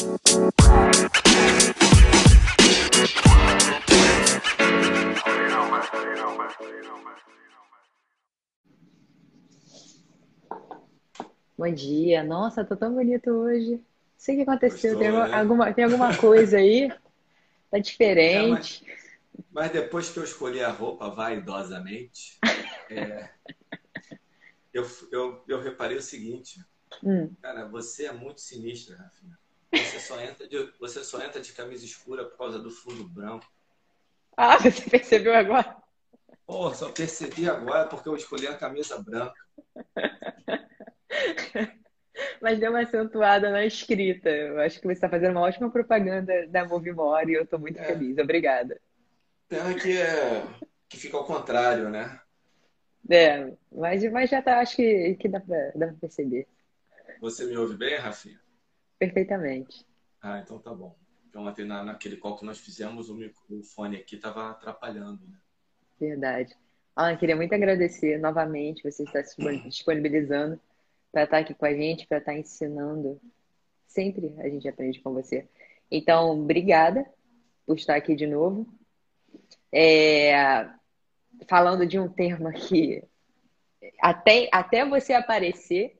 Bom dia. Nossa, tô tão bonito hoje. Não sei o que aconteceu. Gostou, tem, né? alguma, tem alguma coisa aí? Tá diferente. É, mas, mas, depois que eu escolhi a roupa vaidosamente, é, eu, eu, eu reparei o seguinte. Hum. Cara, você é muito sinistra, Rafinha. Você só, entra de, você só entra de camisa escura por causa do fundo branco. Ah, você percebeu agora? Pô, só percebi agora porque eu escolhi a camisa branca. Mas deu uma acentuada na escrita. Eu acho que você está fazendo uma ótima propaganda da Movimore e eu estou muito é. feliz. Obrigada. Pena que, é, que fica ao contrário, né? É, mas, mas já tá, acho que, que dá para perceber. Você me ouve bem, Rafinha? Perfeitamente. Ah, então tá bom. Então, até na, naquele call que nós fizemos, o, microfone aqui estava atrapalhando, né? Verdade. Alan, queria muito agradecer novamente você estar se disponibilizando para estar aqui com a gente, para estar ensinando. Sempre a gente aprende com você. Então, obrigada por estar aqui de novo. É, falando de um tema que até, até você aparecer,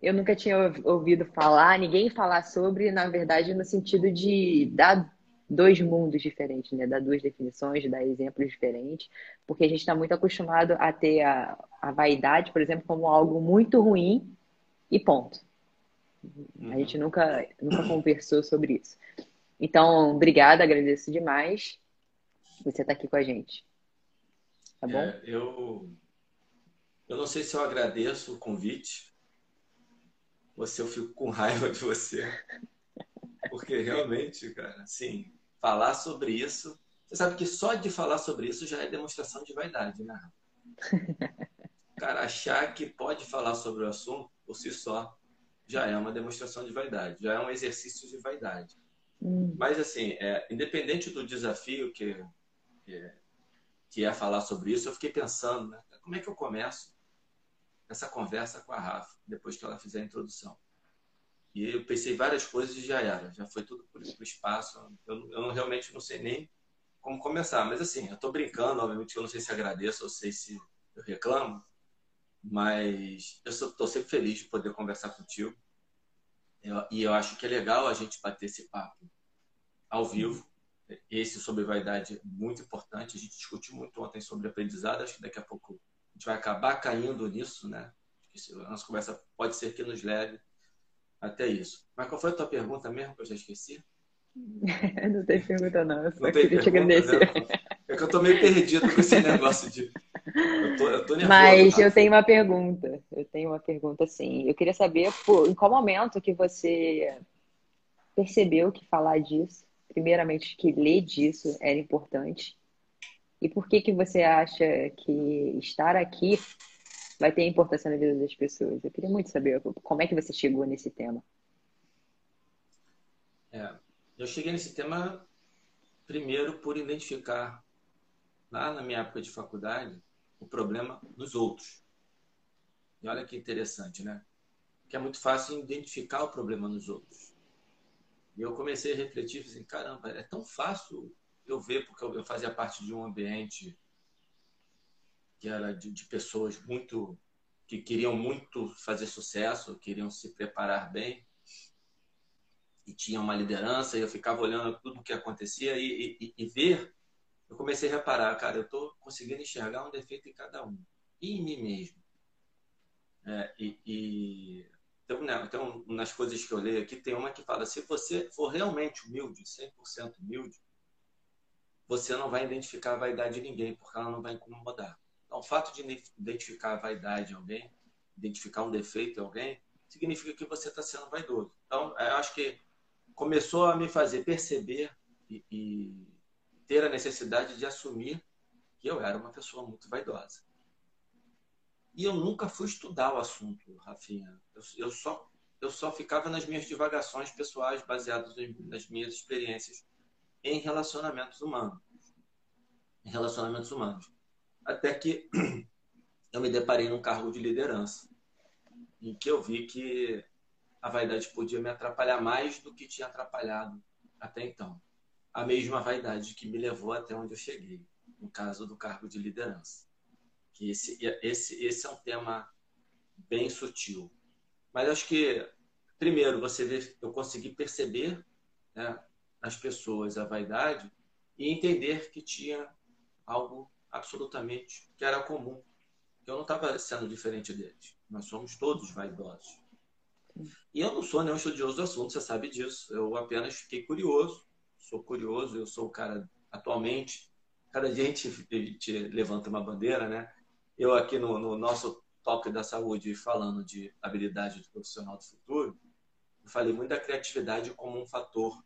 eu nunca tinha ouvido falar, ninguém falar sobre, na verdade, no sentido de dar dois mundos diferentes, né? Dar duas definições, dar exemplos diferentes, porque a gente está muito acostumado a ter a, a vaidade, por exemplo, como algo muito ruim e ponto. A gente uhum. nunca, nunca conversou sobre isso. Então, obrigada, agradeço demais você estar tá aqui com a gente. Tá bom? É, eu, eu não sei se eu agradeço o convite se eu fico com raiva de você. Porque realmente, cara, assim, falar sobre isso. Você sabe que só de falar sobre isso já é demonstração de vaidade, né? Cara achar que pode falar sobre o assunto por si só já é uma demonstração de vaidade, já é um exercício de vaidade. Hum. Mas, assim, é, independente do desafio que, que, que, é falar sobre isso, eu fiquei pensando, né? Como é que eu começo essa conversa com a Rafa, depois que ela fizer a introdução? E eu pensei várias coisas e já era. Já foi tudo para o espaço. Eu, eu realmente não sei nem como começar. Mas assim, eu estou brincando, obviamente eu não sei se agradeço ou sei se eu reclamo. Mas eu estou sempre feliz de poder conversar contigo. Eu, e eu acho que é legal a gente bater esse papo ao vivo. Esse sobre vaidade é muito importante. A gente discutiu muito ontem sobre aprendizado. Acho que daqui a pouco gente vai acabar caindo nisso, né? A nossa conversa pode ser que nos leve até isso. Mas qual foi a tua pergunta mesmo que eu já esqueci? não tem pergunta não, eu só não queria te agradecer. Né? É que eu tô meio perdido com esse negócio de. Eu tô, eu tô nervoso, Mas tá? eu tenho uma pergunta. Eu tenho uma pergunta sim. Eu queria saber pô, em qual momento que você percebeu que falar disso, primeiramente que ler disso era importante. E por que que você acha que estar aqui vai ter importância na vida das pessoas. Eu queria muito saber como é que você chegou nesse tema. É, eu cheguei nesse tema primeiro por identificar lá na minha época de faculdade o problema nos outros. E olha que interessante, né? Que é muito fácil identificar o problema nos outros. E eu comecei a refletir, assim, caramba, é tão fácil eu ver, porque eu fazia parte de um ambiente que era de, de pessoas muito que queriam muito fazer sucesso, queriam se preparar bem e tinham uma liderança e eu ficava olhando tudo o que acontecia e, e, e, ver, eu comecei a reparar, cara, eu estou conseguindo enxergar um defeito em cada um e em mim mesmo. É, e, e então, né, então, nas coisas que eu leio aqui, tem uma que fala: se você for realmente humilde, 100% humilde, você não vai identificar a vaidade de ninguém, porque ela não vai incomodar. Então, o fato de identificar a vaidade em alguém, identificar um defeito em alguém, significa que você está sendo vaidoso. Então, eu acho que começou a me fazer perceber e, e, ter a necessidade de assumir que eu era uma pessoa muito vaidosa. E eu nunca fui estudar o assunto, Rafinha. Eu, eu só, eu só ficava nas minhas divagações pessoais baseadas nas minhas experiências em relacionamentos humanos. Em relacionamentos humanos. Até que eu me deparei num cargo de liderança, em que eu vi que a vaidade podia me atrapalhar mais do que tinha atrapalhado até então. A mesma vaidade que me levou até onde eu cheguei, no caso do cargo de liderança. Que esse, esse, esse é um tema bem sutil. Mas acho que, primeiro, você vê, eu consegui perceber né, nas pessoas a vaidade e entender que tinha algo absolutamente que era comum. Eu não estava sendo diferente deles. Nós somos todos vaidosos. E eu não sou nenhum estudioso do assunto, você sabe disso. Eu apenas fiquei curioso. Sou curioso, eu sou o cara atualmente. Cada dia a gente, a gente levanta uma bandeira, né? Eu aqui no, no nosso toque da saúde, falando de habilidade do profissional do futuro, eu falei muito da criatividade como um fator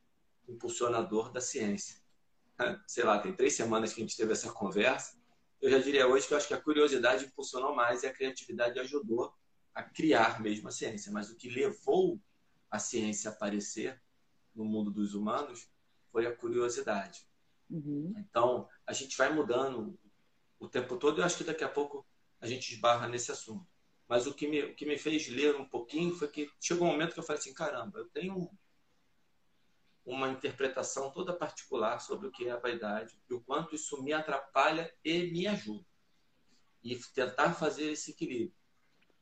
impulsionador da ciência. Sei lá, tem três semanas que a gente teve essa conversa. Eu já diria hoje que eu acho que a curiosidade impulsionou mais e a criatividade ajudou a criar mesmo a ciência. Mas o que levou a ciência a aparecer no mundo dos humanos foi a curiosidade. Uhum. Então, a gente vai mudando o tempo todo. Eu acho que daqui a pouco a gente esbarra nesse assunto. Mas o que me, o que me fez ler um pouquinho foi que chegou um momento que eu falei assim: caramba, eu tenho uma interpretação toda particular sobre o que é a vaidade e o quanto isso me atrapalha e me ajuda. E tentar fazer esse equilíbrio.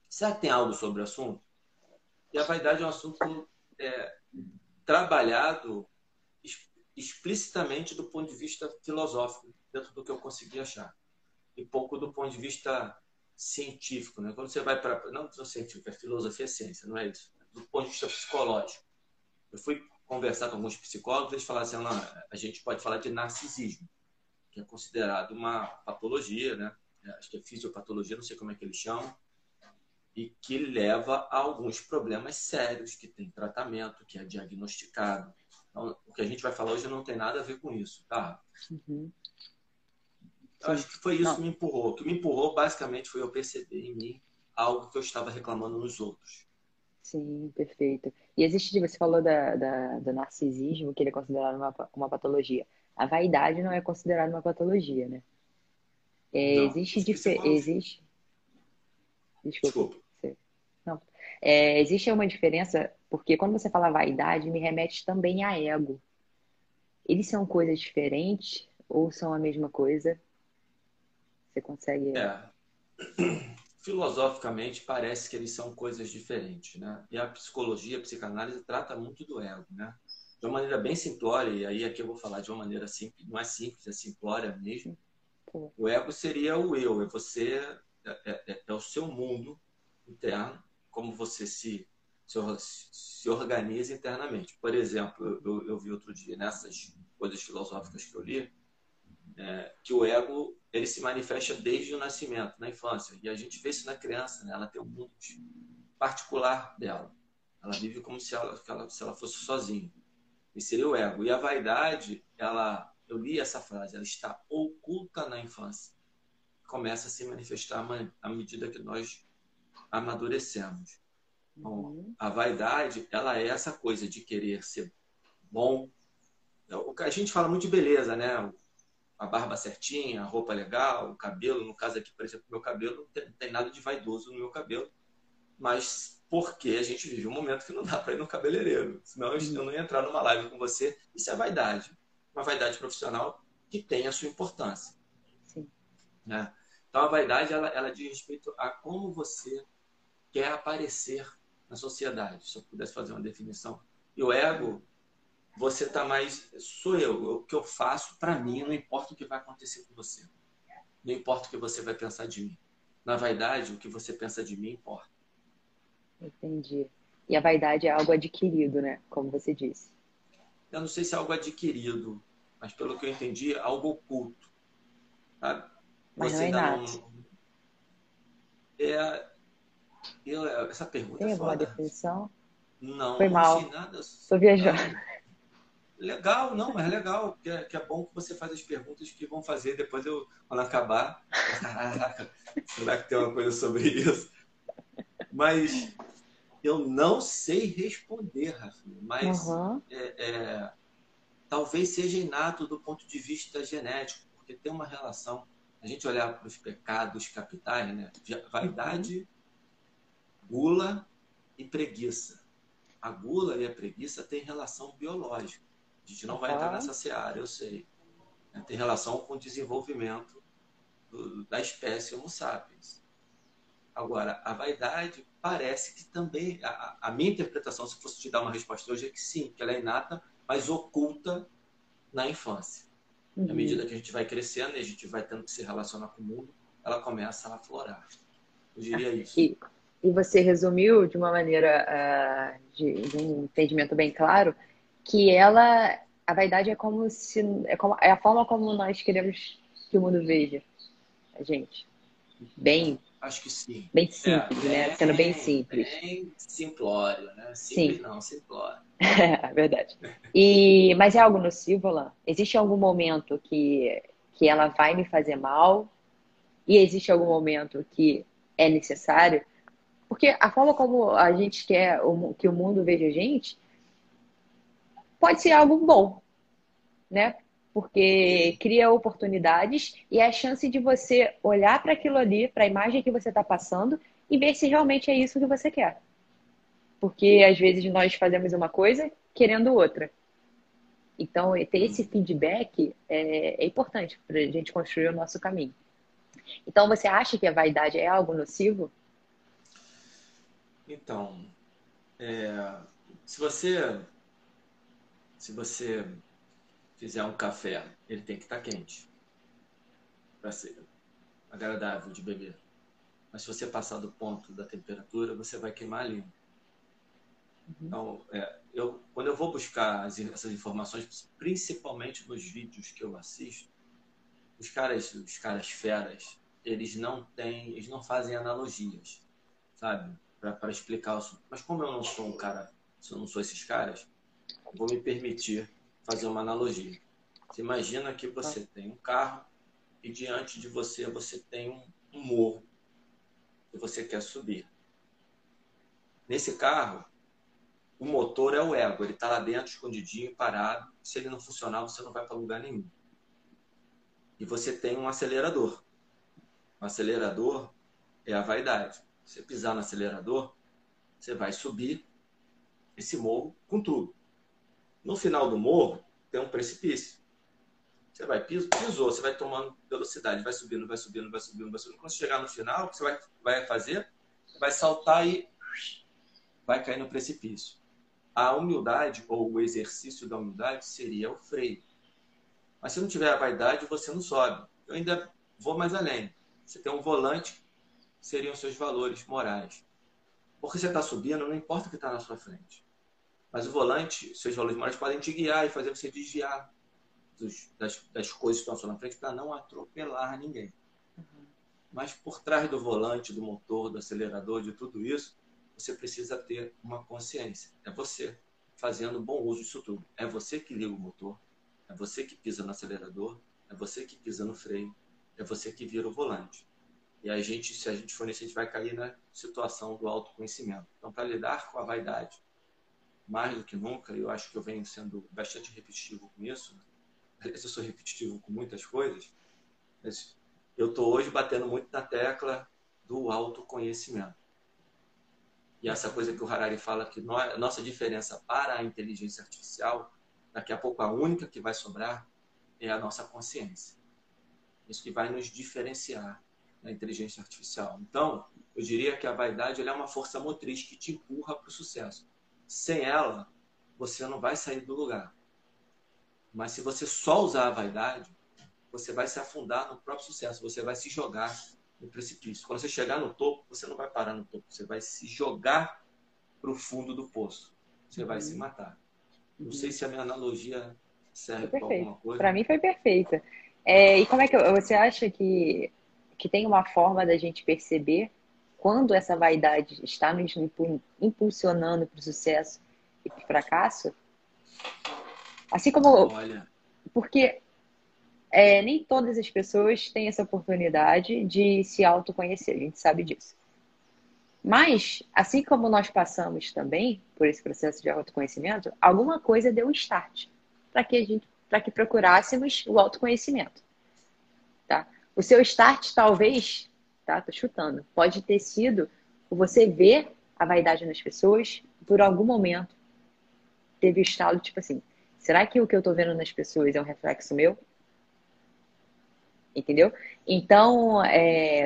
Será que tem algo sobre o assunto? E a vaidade é um assunto é, trabalhado explicitamente do ponto de vista filosófico, dentro do que eu consegui achar. E pouco do ponto de vista científico. Né? Quando você vai para. Não do científico, é filosofia é ciência, não é isso. Do ponto de vista psicológico. Eu fui conversar com alguns psicólogos, eles falaram assim: a gente pode falar de narcisismo, que é considerado uma patologia, né? acho que é fisiopatologia, não sei como é que eles chamam e que leva a alguns problemas sérios, que tem tratamento, que é diagnosticado. Então, o que a gente vai falar hoje não tem nada a ver com isso, tá? Uhum. Acho que foi isso não. que me empurrou. O que me empurrou, basicamente, foi eu perceber em mim algo que eu estava reclamando nos outros. Sim, perfeito. E existe, você falou da, da, do narcisismo, que ele é considerado uma, uma patologia. A vaidade não é considerada uma patologia, né? É, não, existe, difer... existe, Desculpa. Desculpa. Não. É, existe uma diferença, porque quando você fala vaidade, me remete também a ego. Eles são coisas diferentes ou são a mesma coisa? Você consegue. É. Filosoficamente, parece que eles são coisas diferentes, né? E a psicologia, a psicanálise trata muito do ego, né? De uma maneira bem simplória, e aí aqui eu vou falar de uma maneira simples, não é simples, é simplória mesmo. O ego seria o eu, é você é, é, é, é, o seu mundo interno, como você se, se, se organiza internamente. Por exemplo, eu, eu, vi outro dia, nessas coisas filosóficas que eu li, é, que o ego ele se manifesta desde o nascimento, na infância. E a gente vê isso na criança, né? ela tem um mundo particular dela. Ela vive como se ela, se ela fosse sozinha. E seria o ego. E a vaidade, ela, eu li essa frase, ela está oculta na infância começa a se manifestar à medida que nós amadurecemos. Então, uhum. a vaidade, ela é essa coisa de querer ser bom. A gente fala muito de beleza, né? A barba certinha, a roupa legal, o cabelo. No caso aqui, por exemplo, meu cabelo não tem, nada de vaidoso no meu cabelo. Mas porque a gente vive um momento que não dá para ir no cabeleireiro. Senão eu não ia entrar numa live com você. Isso é vaidade. Uma vaidade profissional que tem a sua importância. Sim. Né? Então, a vaidade, ela, ela diz respeito a como você quer aparecer na sociedade, se eu pudesse fazer uma definição. E o ego, você está mais. Sou eu, o que eu faço para mim, não importa o que vai acontecer com você. Não importa o que você vai pensar de mim. Na vaidade, o que você pensa de mim importa. Entendi. E a vaidade é algo adquirido, né? Como você disse. Eu não sei se é algo adquirido, mas pelo que eu entendi, é algo oculto. Sabe? Mas você não é Não... É, eu, essa pergunta Tem é alguma definição? Não, Foi não mal. sei nada. Estou viajando. Legal, não, mas é legal, que é, que é bom que você faz as perguntas que vão fazer depois eu, quando acabar. Caraca, será que tem uma coisa sobre isso? Mas eu não sei responder, Rafinha, mas uhum. é, é, talvez seja inato do ponto de vista genético, porque tem uma relação a gente olhar para os pecados capitais, né? Vaidade, gula e preguiça. a gula e a preguiça têm relação biológica. A gente não vai entrar nessa seara, eu sei. Né? Tem relação com o desenvolvimento do, da espécie Homo sapiens. Agora, a vaidade parece que também, a, a, minha interpretação, se fosse te dar uma resposta hoje, é que sim, que ela é inata, mas oculta na infância. Uhum. À medida que a gente vai crescendo e a gente vai tendo que se relacionar com o mundo, ela começa a aflorar. Eu diria isso. E, e você resumiu de uma maneira uh, de, de, um entendimento bem claro que ela, a vaidade é como se é, como, é a forma como nós queremos que o mundo veja a gente. Bem Acho que sim. Bem simples, é, né? Bem, Sendo bem simples. Bem simplório, né? Simples sim. não, simplório. é verdade. E, mas é algo nocivo, Alain? Existe algum momento que, que ela vai me fazer mal? E existe algum momento que é necessário? Porque a forma como a gente quer que o mundo veja a gente pode ser algo bom, né? porque cria oportunidades e é a chance de você olhar para aquilo ali, para a imagem que você está passando e ver se realmente é isso que você quer. Porque às vezes nós fazemos uma coisa querendo outra. Então, ter esse feedback é, é importante para a gente construir o nosso caminho. Então, você acha que a vaidade é algo nocivo? Então, é, se você se você fizer um café, ele tem que estar tá quente para ser agradável de beber. Mas se você passar do ponto da temperatura, você vai queimar a língua. Uhum. Então, é, eu, quando eu vou buscar as, essas informações, principalmente nos vídeos que eu assisto, os caras, os caras feras, eles não têm, eles não fazem analogias, sabe, para explicar o. Mas como eu não sou um cara, se eu não sou esses caras, vou me permitir fazer uma analogia. Você imagina que você tem um carro e diante de você você tem um, um morro que você quer subir. Nesse carro, o motor é o ego, ele está lá dentro, escondidinho, parado. Se ele não funcionar, você não vai para lugar nenhum. E você tem um acelerador. O acelerador é a vaidade. Você pisar no acelerador, você vai subir esse morro com tudo. No final do morro, tem um precipício. Você vai, pisou, você vai tomando velocidade, vai subindo, vai subindo, vai subindo, vai subindo. Quando você chegar no final, o que você vai, vai fazer? Vai saltar e vai cair no precipício. A humildade, ou o exercício da humildade, seria o freio. Mas se não tiver a vaidade, você não sobe. Eu ainda vou mais além. Você tem um volante, seriam seus valores morais. Porque você está subindo, não importa o que está na sua frente. Mas o volante, seus valores morais podem te guiar e fazer você desviar dos, das, das, coisas que estão à sua frente para não atropelar ninguém. Uhum. Mas por trás do volante, do motor, do acelerador, de tudo isso, você precisa ter uma consciência. É você fazendo bom uso disso tudo. É você que liga o motor, é você que pisa no acelerador, é você que pisa no freio, é você que vira o volante. E a gente, se a gente for nisso, a gente vai cair na situação do autoconhecimento. Então, para lidar com a vaidade, mais do que nunca, eu acho que eu venho sendo bastante repetitivo com isso. Eu sou repetitivo com muitas coisas, mas eu estou hoje batendo muito na tecla do autoconhecimento. E essa coisa que o Harari fala que a nossa diferença para a inteligência artificial, daqui a pouco a única que vai sobrar é a nossa consciência. Isso que vai nos diferenciar da inteligência artificial. Então, eu diria que a vaidade é uma força motriz que te empurra para o sucesso. Sem ela, você não vai sair do lugar. Mas se você só usar a vaidade, você vai se afundar no próprio sucesso, você vai se jogar no precipício. Quando você chegar no topo, você não vai parar no topo, você vai se jogar para o fundo do poço. Você vai se matar. Não sei se a minha analogia serve para alguma coisa. Para mim foi perfeita. É, e como é que você acha que, que tem uma forma da gente perceber quando essa vaidade está nos impulsionando para o sucesso e para o fracasso, assim como. Olha. Porque é, nem todas as pessoas têm essa oportunidade de se autoconhecer, a gente sabe disso. Mas, assim como nós passamos também por esse processo de autoconhecimento, alguma coisa deu um start para que a gente, para que procurássemos o autoconhecimento. Tá? O seu start talvez tá? Tô chutando. Pode ter sido você ver a vaidade nas pessoas, por algum momento, teve estalo, tipo assim, será que o que eu tô vendo nas pessoas é um reflexo meu? Entendeu? Então,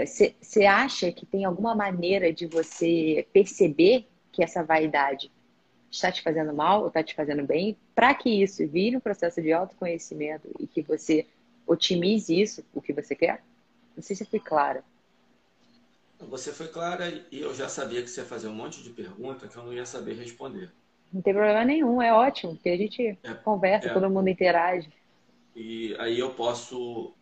você é, acha que tem alguma maneira de você perceber que essa vaidade está te fazendo mal ou está te fazendo bem, para que isso vire um processo de autoconhecimento e que você otimize isso, o que você quer? Não sei se eu fui clara. Você foi clara e eu já sabia que você ia fazer um monte de perguntas que eu não ia saber responder. Não tem problema nenhum, é ótimo, porque a gente é, conversa, é, todo mundo interage. E aí eu posso.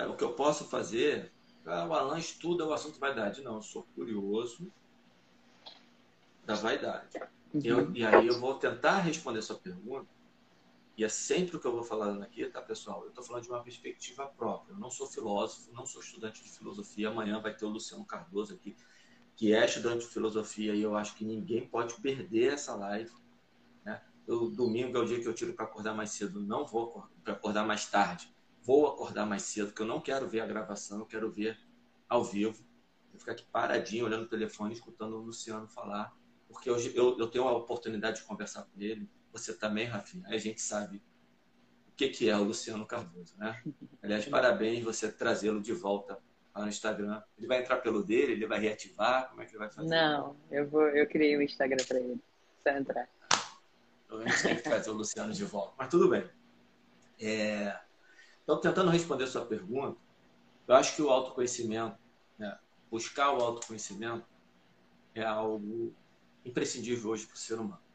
O que eu posso fazer. Ah, o Alan estuda o assunto vaidade. Não, eu sou curioso da vaidade. Uhum. Eu, e aí eu vou tentar responder sua pergunta. E é sempre o que eu vou falando aqui, tá, pessoal? Eu estou falando de uma perspectiva própria. Eu não sou filósofo, não sou estudante de filosofia. Amanhã vai ter o Luciano Cardoso aqui, que é estudante de filosofia, e eu acho que ninguém pode perder essa live. Né? Eu, domingo é o dia que eu tiro para acordar mais cedo. Não vou para acordar mais tarde. Vou acordar mais cedo, porque eu não quero ver a gravação, eu quero ver ao vivo. Vou ficar aqui paradinho, olhando o telefone, escutando o Luciano falar porque hoje eu, eu tenho a oportunidade de conversar com ele, você também, Rafinha, a gente sabe o que, que é o Luciano Cardoso, né? Aliás, parabéns você trazê-lo de volta lá no Instagram. Ele vai entrar pelo dele, ele vai reativar, como é que ele vai fazer? Não, eu vou, eu criei um Instagram para ele, só entrar. Então a gente tem que trazer o Luciano de volta, mas tudo bem. É... Então, tentando responder a sua pergunta, eu acho que o autoconhecimento, né, buscar o autoconhecimento é algo imprescindível hoje para o ser humano.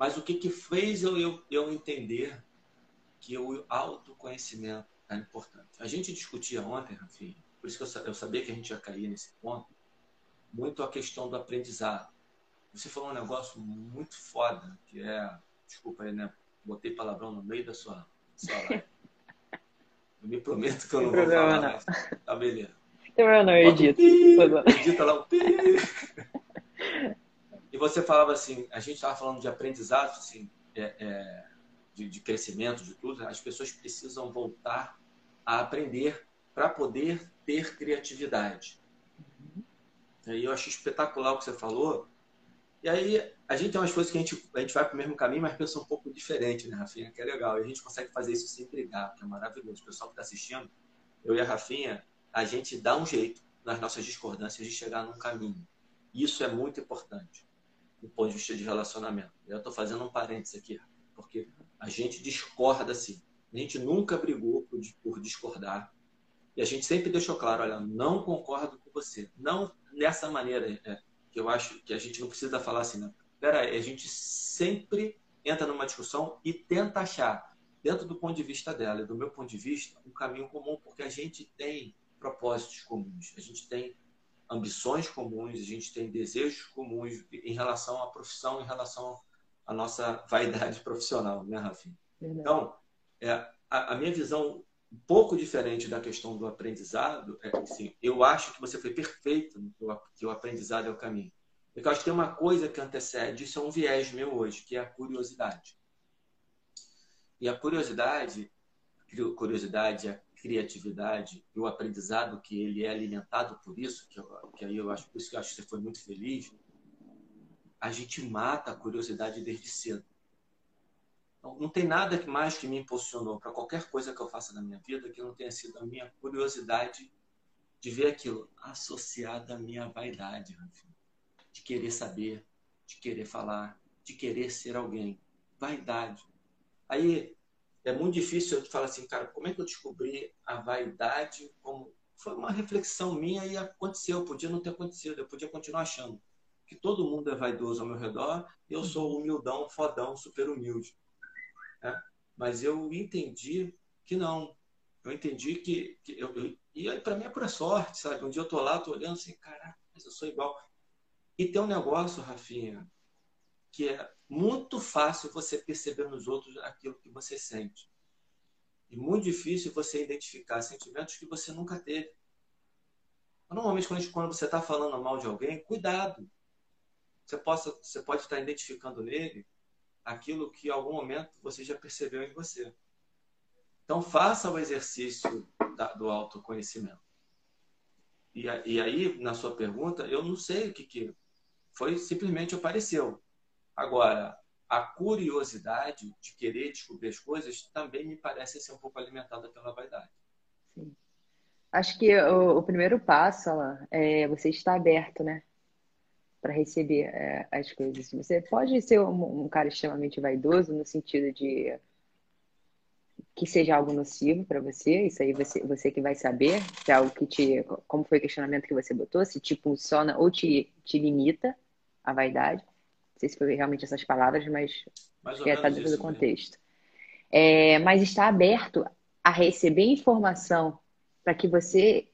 Mas o que, que fez eu, eu, eu entender que o autoconhecimento é importante? A gente discutia ontem, Rafinha, por isso que eu, eu sabia que a gente ia cair nesse ponto, muito a questão do aprendizado. Você falou um negócio muito foda, que é, desculpa aí, né? Botei palavrão no meio da sua, sua live. Eu me prometo que eu não vou falar mais. Tá, beleza. Eu não edito. Edita lá o pi. Você falava assim, a gente estava falando de aprendizado, assim, é, é, de, de, crescimento, de tudo. As pessoas precisam voltar a aprender para poder ter criatividade. Uhum. E eu acho espetacular o que você falou. E aí, a gente tem umas coisas que a gente, a gente vai para o mesmo caminho, mas pensa um pouco diferente, né, Rafinha? Que é legal. E a gente consegue fazer isso sem brigar, que é maravilhoso. O pessoal que está assistindo, eu e a Rafinha, a gente dá um jeito nas nossas discordâncias de chegar num caminho. Isso é muito importante do ponto de vista de relacionamento. Eu estou fazendo um parênteses aqui, porque a gente discorda assim. A gente nunca brigou por, discordar. E a gente sempre deixou claro, olha, não concordo com você. Não dessa maneira, é, que eu acho que a gente não precisa falar assim, né? Peraí, a gente sempre entra numa discussão e tenta achar, dentro do ponto de vista dela e do meu ponto de vista, um caminho comum, porque a gente tem propósitos comuns, a gente tem ambições comuns, a gente tem desejos comuns em relação à profissão, em relação à nossa vaidade profissional, né, Rafinha? Então, é, a, a, minha visão um pouco diferente da questão do aprendizado é assim, eu acho que você foi perfeito no que o aprendizado é o caminho. Porque eu acho que tem uma coisa que antecede, isso é um viés meu hoje, que é a curiosidade. E a curiosidade, curiosidade, a criatividade e o aprendizado que ele é alimentado por isso, que, eu, que aí eu acho, por isso que eu acho que você foi muito feliz, a gente mata a curiosidade desde cedo. Então, não tem nada que mais que me impulsionou para qualquer coisa que eu faça na minha vida que não tenha sido a minha curiosidade de ver aquilo associado à minha vaidade, de querer saber, de querer falar, de querer ser alguém. Vaidade. Aí é muito difícil eu falar assim, cara, como é que eu descobri a vaidade como foi uma reflexão minha e aconteceu, podia não ter acontecido, eu podia continuar achando que todo mundo é vaidoso ao meu redor, eu sou humildão, fodão, super humilde. Né? Mas eu entendi que não. Eu entendi que, que eu, eu, e para mim é pura sorte, sabe? Um dia eu tô lá, tô olhando assim, caraca, mas eu sou igual. E tem um negócio, Rafinha, que é muito fácil você perceber nos outros aquilo que você sente. E muito difícil você identificar sentimentos que você nunca teve. Normalmente, quando você está falando mal de alguém, cuidado. Você, possa, você pode estar identificando nele aquilo que em algum momento você já percebeu em você. Então, faça o exercício da, do autoconhecimento. E, e aí, na sua pergunta, eu não sei o que, que foi, simplesmente apareceu. Agora, a curiosidade de querer descobrir as coisas também me parece ser um pouco alimentada pela vaidade. Sim. Acho que o, o primeiro passo, Alan, é você estar aberto, né? Para receber é, as coisas. Você pode ser um, um, cara extremamente vaidoso no sentido de que seja algo nocivo para você, isso aí você, você que vai saber, se é algo que te. Como foi o questionamento que você botou, se te funciona ou te, te limita a vaidade. Sei se foi realmente essas palavras, mas acho que está dentro do contexto. É, mas está aberto a receber informação para que você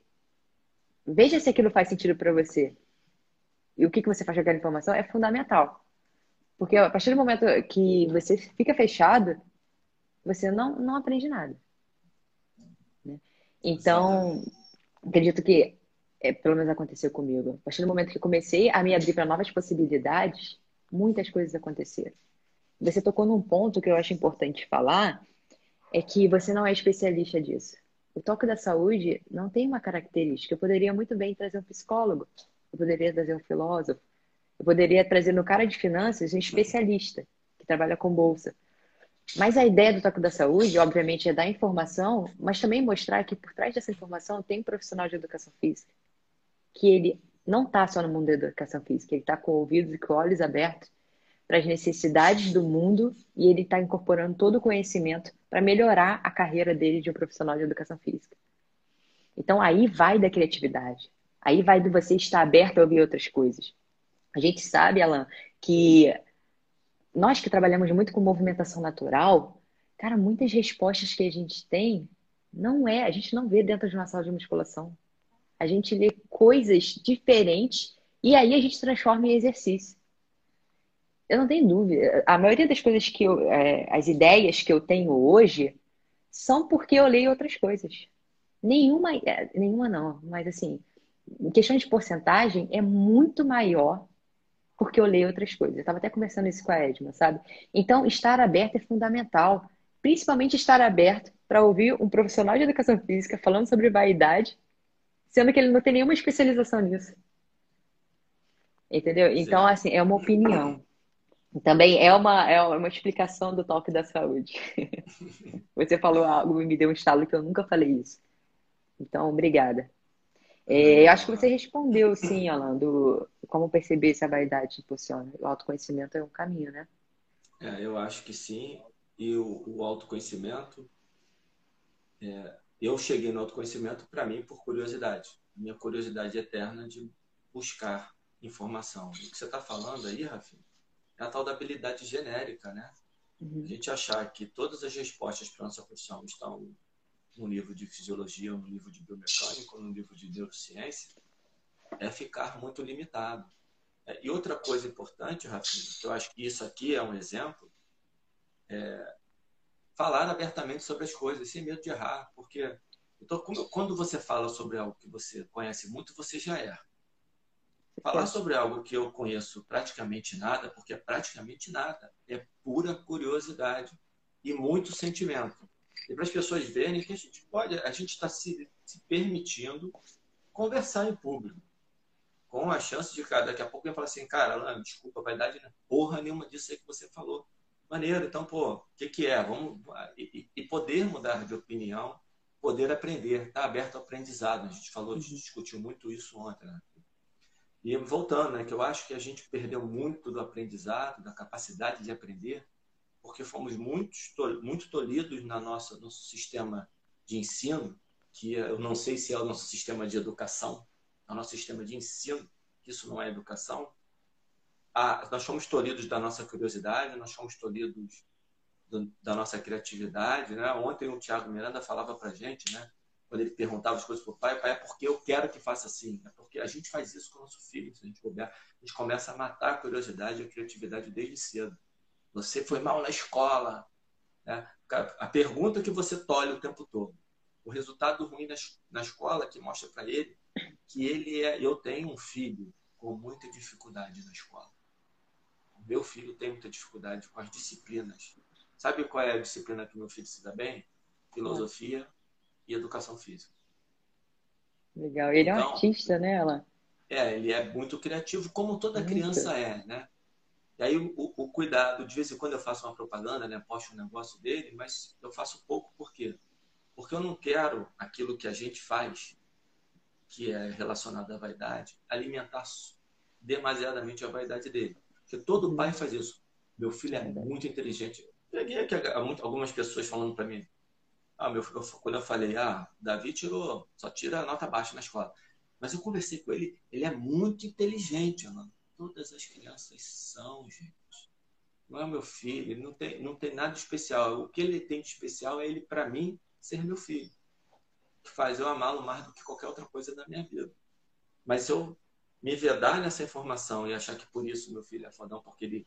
veja se aquilo faz sentido para você. E o que, que você faz com aquela informação é fundamental. Porque a partir do momento que você fica fechado, você não, não aprende nada. Né? Então, acredito que, é, pelo menos aconteceu comigo. A partir do momento que comecei a me abrir para novas possibilidades, muitas coisas aconteceram. Você tocou num ponto que eu acho importante falar, é que você não é especialista disso. O toque da saúde não tem uma característica. Eu poderia muito bem trazer um psicólogo, eu poderia trazer um filósofo, eu poderia trazer no cara de finanças um especialista que trabalha com bolsa. Mas a ideia do toque da saúde, obviamente, é dar informação, mas também mostrar que por trás dessa informação tem um profissional de educação física, que ele não está só no mundo da educação física, ele está com ouvidos e com olhos abertos para as necessidades do mundo e ele está incorporando todo o conhecimento para melhorar a carreira dele de um profissional de educação física. Então aí vai da criatividade, aí vai do você estar aberto a ouvir outras coisas. A gente sabe, Alan, que nós que trabalhamos muito com movimentação natural, cara, muitas respostas que a gente tem não é, a gente não vê dentro de uma sala de musculação. A gente lê coisas diferentes e aí a gente transforma em exercício. Eu não tenho dúvida. A maioria das coisas que eu, é, as ideias que eu tenho hoje são porque eu leio outras coisas. Nenhuma, é, nenhuma não, mas assim, em questão de porcentagem, é muito maior porque eu leio outras coisas. Eu estava até conversando isso com a Edma, sabe? Então, estar aberto é fundamental. Principalmente estar aberto para ouvir um profissional de educação física falando sobre vaidade, sendo que ele não tem nenhuma especialização nisso. Entendeu? Então, assim, é uma opinião. Também é uma, é uma explicação do toque da saúde. Você falou algo e me deu um estalo que eu nunca falei isso. Então, obrigada. É, acho que você respondeu, sim, Alan, do como perceber se a vaidade impulsiona. O autoconhecimento é um caminho, né? É, eu acho que sim. E o, o autoconhecimento, é, eu cheguei no autoconhecimento para mim por curiosidade. Minha curiosidade eterna de buscar informação. O que você está falando aí, Rafinha, é a tal da habilidade genérica, né? Uhum. A gente achar que todas as respostas para nossa profissão estão no livro de fisiologia, no livro de biomecânica, no livro de neurociência, é ficar muito limitado. É, e outra coisa importante, Rafinha, que eu acho que isso aqui é um exemplo, é falar abertamente sobre as coisas, sem medo de errar, porque então, quando você fala sobre algo que você conhece muito, você já erra. Falar sobre algo que eu conheço praticamente nada, porque é praticamente nada, é pura curiosidade e muito sentimento. E para as pessoas verem que a gente pode, a gente está se, se, permitindo conversar em público. Com a chance de, cara, daqui a pouco eu falar assim, cara, Alan, desculpa, vaidade não é porra nenhuma disso aí que você falou. Maneiro, então, pô, o que, que é? Vamos, e, e, poder mudar de opinião, poder aprender, tá aberto ao aprendizado. A gente falou, a gente uhum. discutiu muito isso ontem, né? E voltando, né, que eu acho que a gente perdeu muito do aprendizado, da capacidade de aprender, porque fomos muito, muito tolhidos na nossa nosso sistema de ensino, que eu não sei se é o nosso sistema de educação, é o nosso sistema de ensino, que isso não é educação. Ah, nós fomos tolhidos da nossa curiosidade, nós fomos tolhidos do, da nossa criatividade. Né? Ontem o Tiago Miranda falava para gente, né? quando ele perguntava as coisas para o pai, pai, é porque eu quero que faça assim. É porque a gente faz isso com o nosso filho. Se a gente a gente começa a matar a curiosidade e a criatividade desde cedo. Você foi mal na escola. Né? A pergunta que você tolhe o tempo todo. O resultado ruim na, na escola que mostra para ele que ele é. Eu tenho um filho com muita dificuldade na escola. Meu filho tem muita dificuldade com as disciplinas. Sabe qual é a disciplina que meu filho se dá bem? Filosofia e educação física. Legal. Ele então, é um então, artista, né, ela? É, ele é muito criativo, como toda muito. criança é, né? E aí o, o, cuidado, de vez em quando eu faço uma propaganda, né, posto um negócio dele, mas eu faço pouco por quê? Porque eu não quero aquilo que a gente faz, que é relacionado à vaidade, alimentar demasiadamente a vaidade dele. Porque todo pai faz isso. Meu filho é muito inteligente. Peguei aqui algumas pessoas falando para mim. Ah, meu, quando eu falei, ah, Davi tirou, só tira nota baixa na escola. Mas eu conversei com ele, ele é muito inteligente, mano. Todas as crianças são, gente. Não é meu filho, não tem, não tem nada especial. O que ele tem de especial é ele, para mim, ser meu filho. Que faz eu amá-lo mais do que qualquer outra coisa da minha vida. Mas se eu me vedar nessa informação e achar que por isso meu filho é fodão, porque ele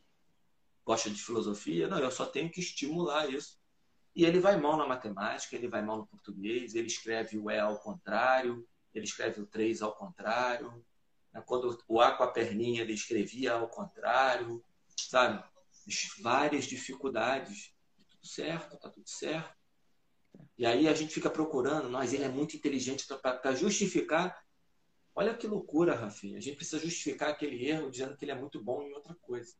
gosta de filosofia, não, eu só tenho que estimular isso. E ele vai mal na matemática, ele vai mal no português, ele escreve o E ao contrário, ele escreve o 3 ao contrário. Né? Quando o A com a perninha, ele escrevia ao contrário, sabe? Várias dificuldades. Tudo certo, tá tudo certo. E aí a gente fica procurando, nós, ele é muito inteligente para justificar. Olha que loucura, Rafinha. A gente precisa justificar aquele erro dizendo que ele é muito bom em outra coisa.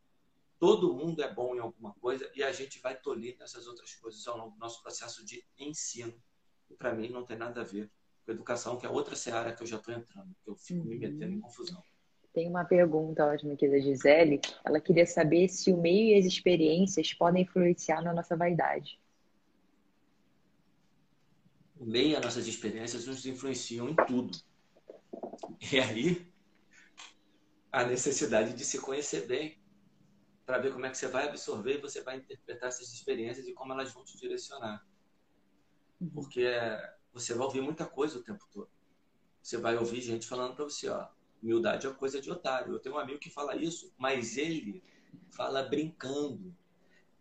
Todo mundo é bom em alguma coisa e a gente vai tolir nessas outras coisas ao longo do nosso processo de ensino. E para mim não tem nada a ver com educação, que é outra seara que eu já estou entrando, que eu fico uhum. me metendo em confusão. Tem uma pergunta ótima aqui da Gisele. Ela queria saber se o meio e as experiências podem influenciar na nossa vaidade. O meio e as nossas experiências nos influenciam em tudo. E aí, a necessidade de se conhecer bem, para ver como é que você vai absorver e você vai interpretar essas experiências e como elas vão te direcionar. Porque você vai ouvir muita coisa o tempo todo. Você vai ouvir gente falando para você, ó, humildade é coisa de otário. Eu tenho um amigo que fala isso, mas ele fala brincando.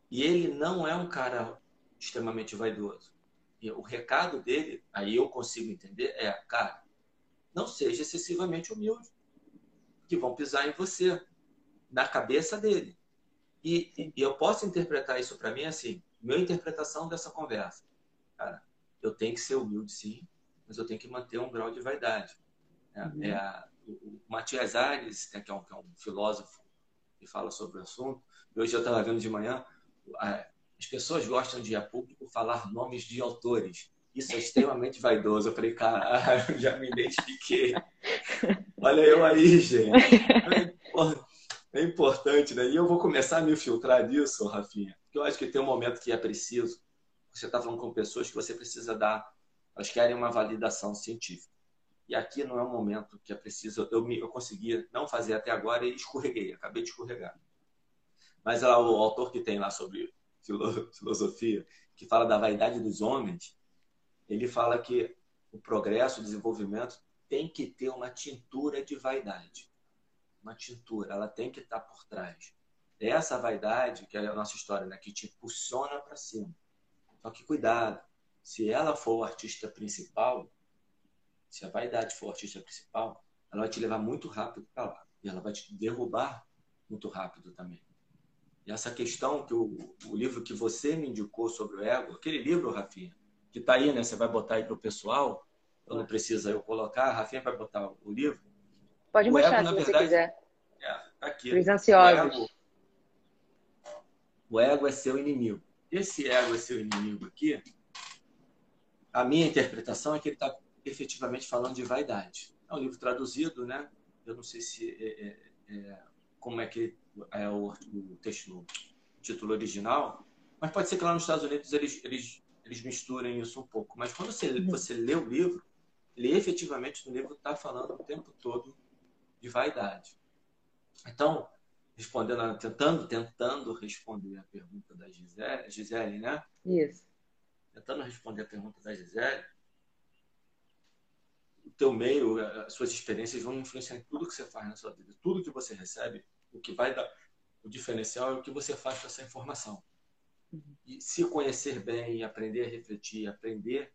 E ele não é um cara extremamente vaidoso. E o recado dele, aí eu consigo entender, é, cara, não seja excessivamente humilde, que vão pisar em você, na cabeça dele. E, e eu posso interpretar isso para mim assim, minha interpretação dessa conversa. Cara, eu tenho que ser humilde, sim, mas eu tenho que manter um grau de vaidade. É, uhum. é a, o, o Matias Ares, né, que, é um, que é um filósofo que fala sobre o assunto, e hoje eu estava vendo de manhã, as pessoas gostam de a público falar nomes de autores. Isso é extremamente vaidoso. Eu falei, caralho, já me identifiquei. Olha eu aí, gente. É importante, né? E eu vou começar a me filtrar disso, Rafinha. Porque eu acho que tem um momento que é preciso você está falando com pessoas que você precisa dar, elas querem uma validação científica. E aqui não é um momento que é preciso. Eu, me, eu consegui não fazer até agora e escorreguei, acabei de escorregar. Mas lá, o autor que tem lá sobre filosofia, que fala da vaidade dos homens, ele fala que o progresso, o desenvolvimento tem que ter uma tintura de vaidade. Uma tintura, ela tem que estar por trás. É essa vaidade, que é a nossa história, né, que te impulsiona para cima. Só que cuidado, se ela for o artista principal, se a vaidade for o artista principal, ela vai te levar muito rápido para lá. E ela vai te derrubar muito rápido também. E essa questão que o, o livro que você me indicou sobre o ego, aquele livro, Rafinha, que está aí, né? Você vai botar aí para o pessoal. Eu não precisa eu colocar, a Rafinha vai botar o livro. Pode o mostrar ego, se você quiser. É, tá aqui. Os ansiosos. O ego, o ego é seu inimigo esse ego é seu inimigo aqui, a minha interpretação é que ele está efetivamente falando de vaidade. É um livro traduzido, né? Eu não sei se é, é, é, como é que é o, o texto, o título original, mas pode ser que lá nos Estados Unidos eles, eles, eles misturem isso um pouco. Mas quando você, uhum. você lê o livro, ele efetivamente no livro está falando o tempo todo de vaidade. Então, respondendo, tentando, tentando responder a pergunta da Gisele, Gisele, né? Isso. Tentando responder a pergunta da Gisele, o teu meio, as suas experiências vão influenciar em tudo que você faz na sua vida. Tudo que você recebe, o que vai dar o diferencial é o que você faz com essa informação. E se conhecer bem, aprender a refletir, aprender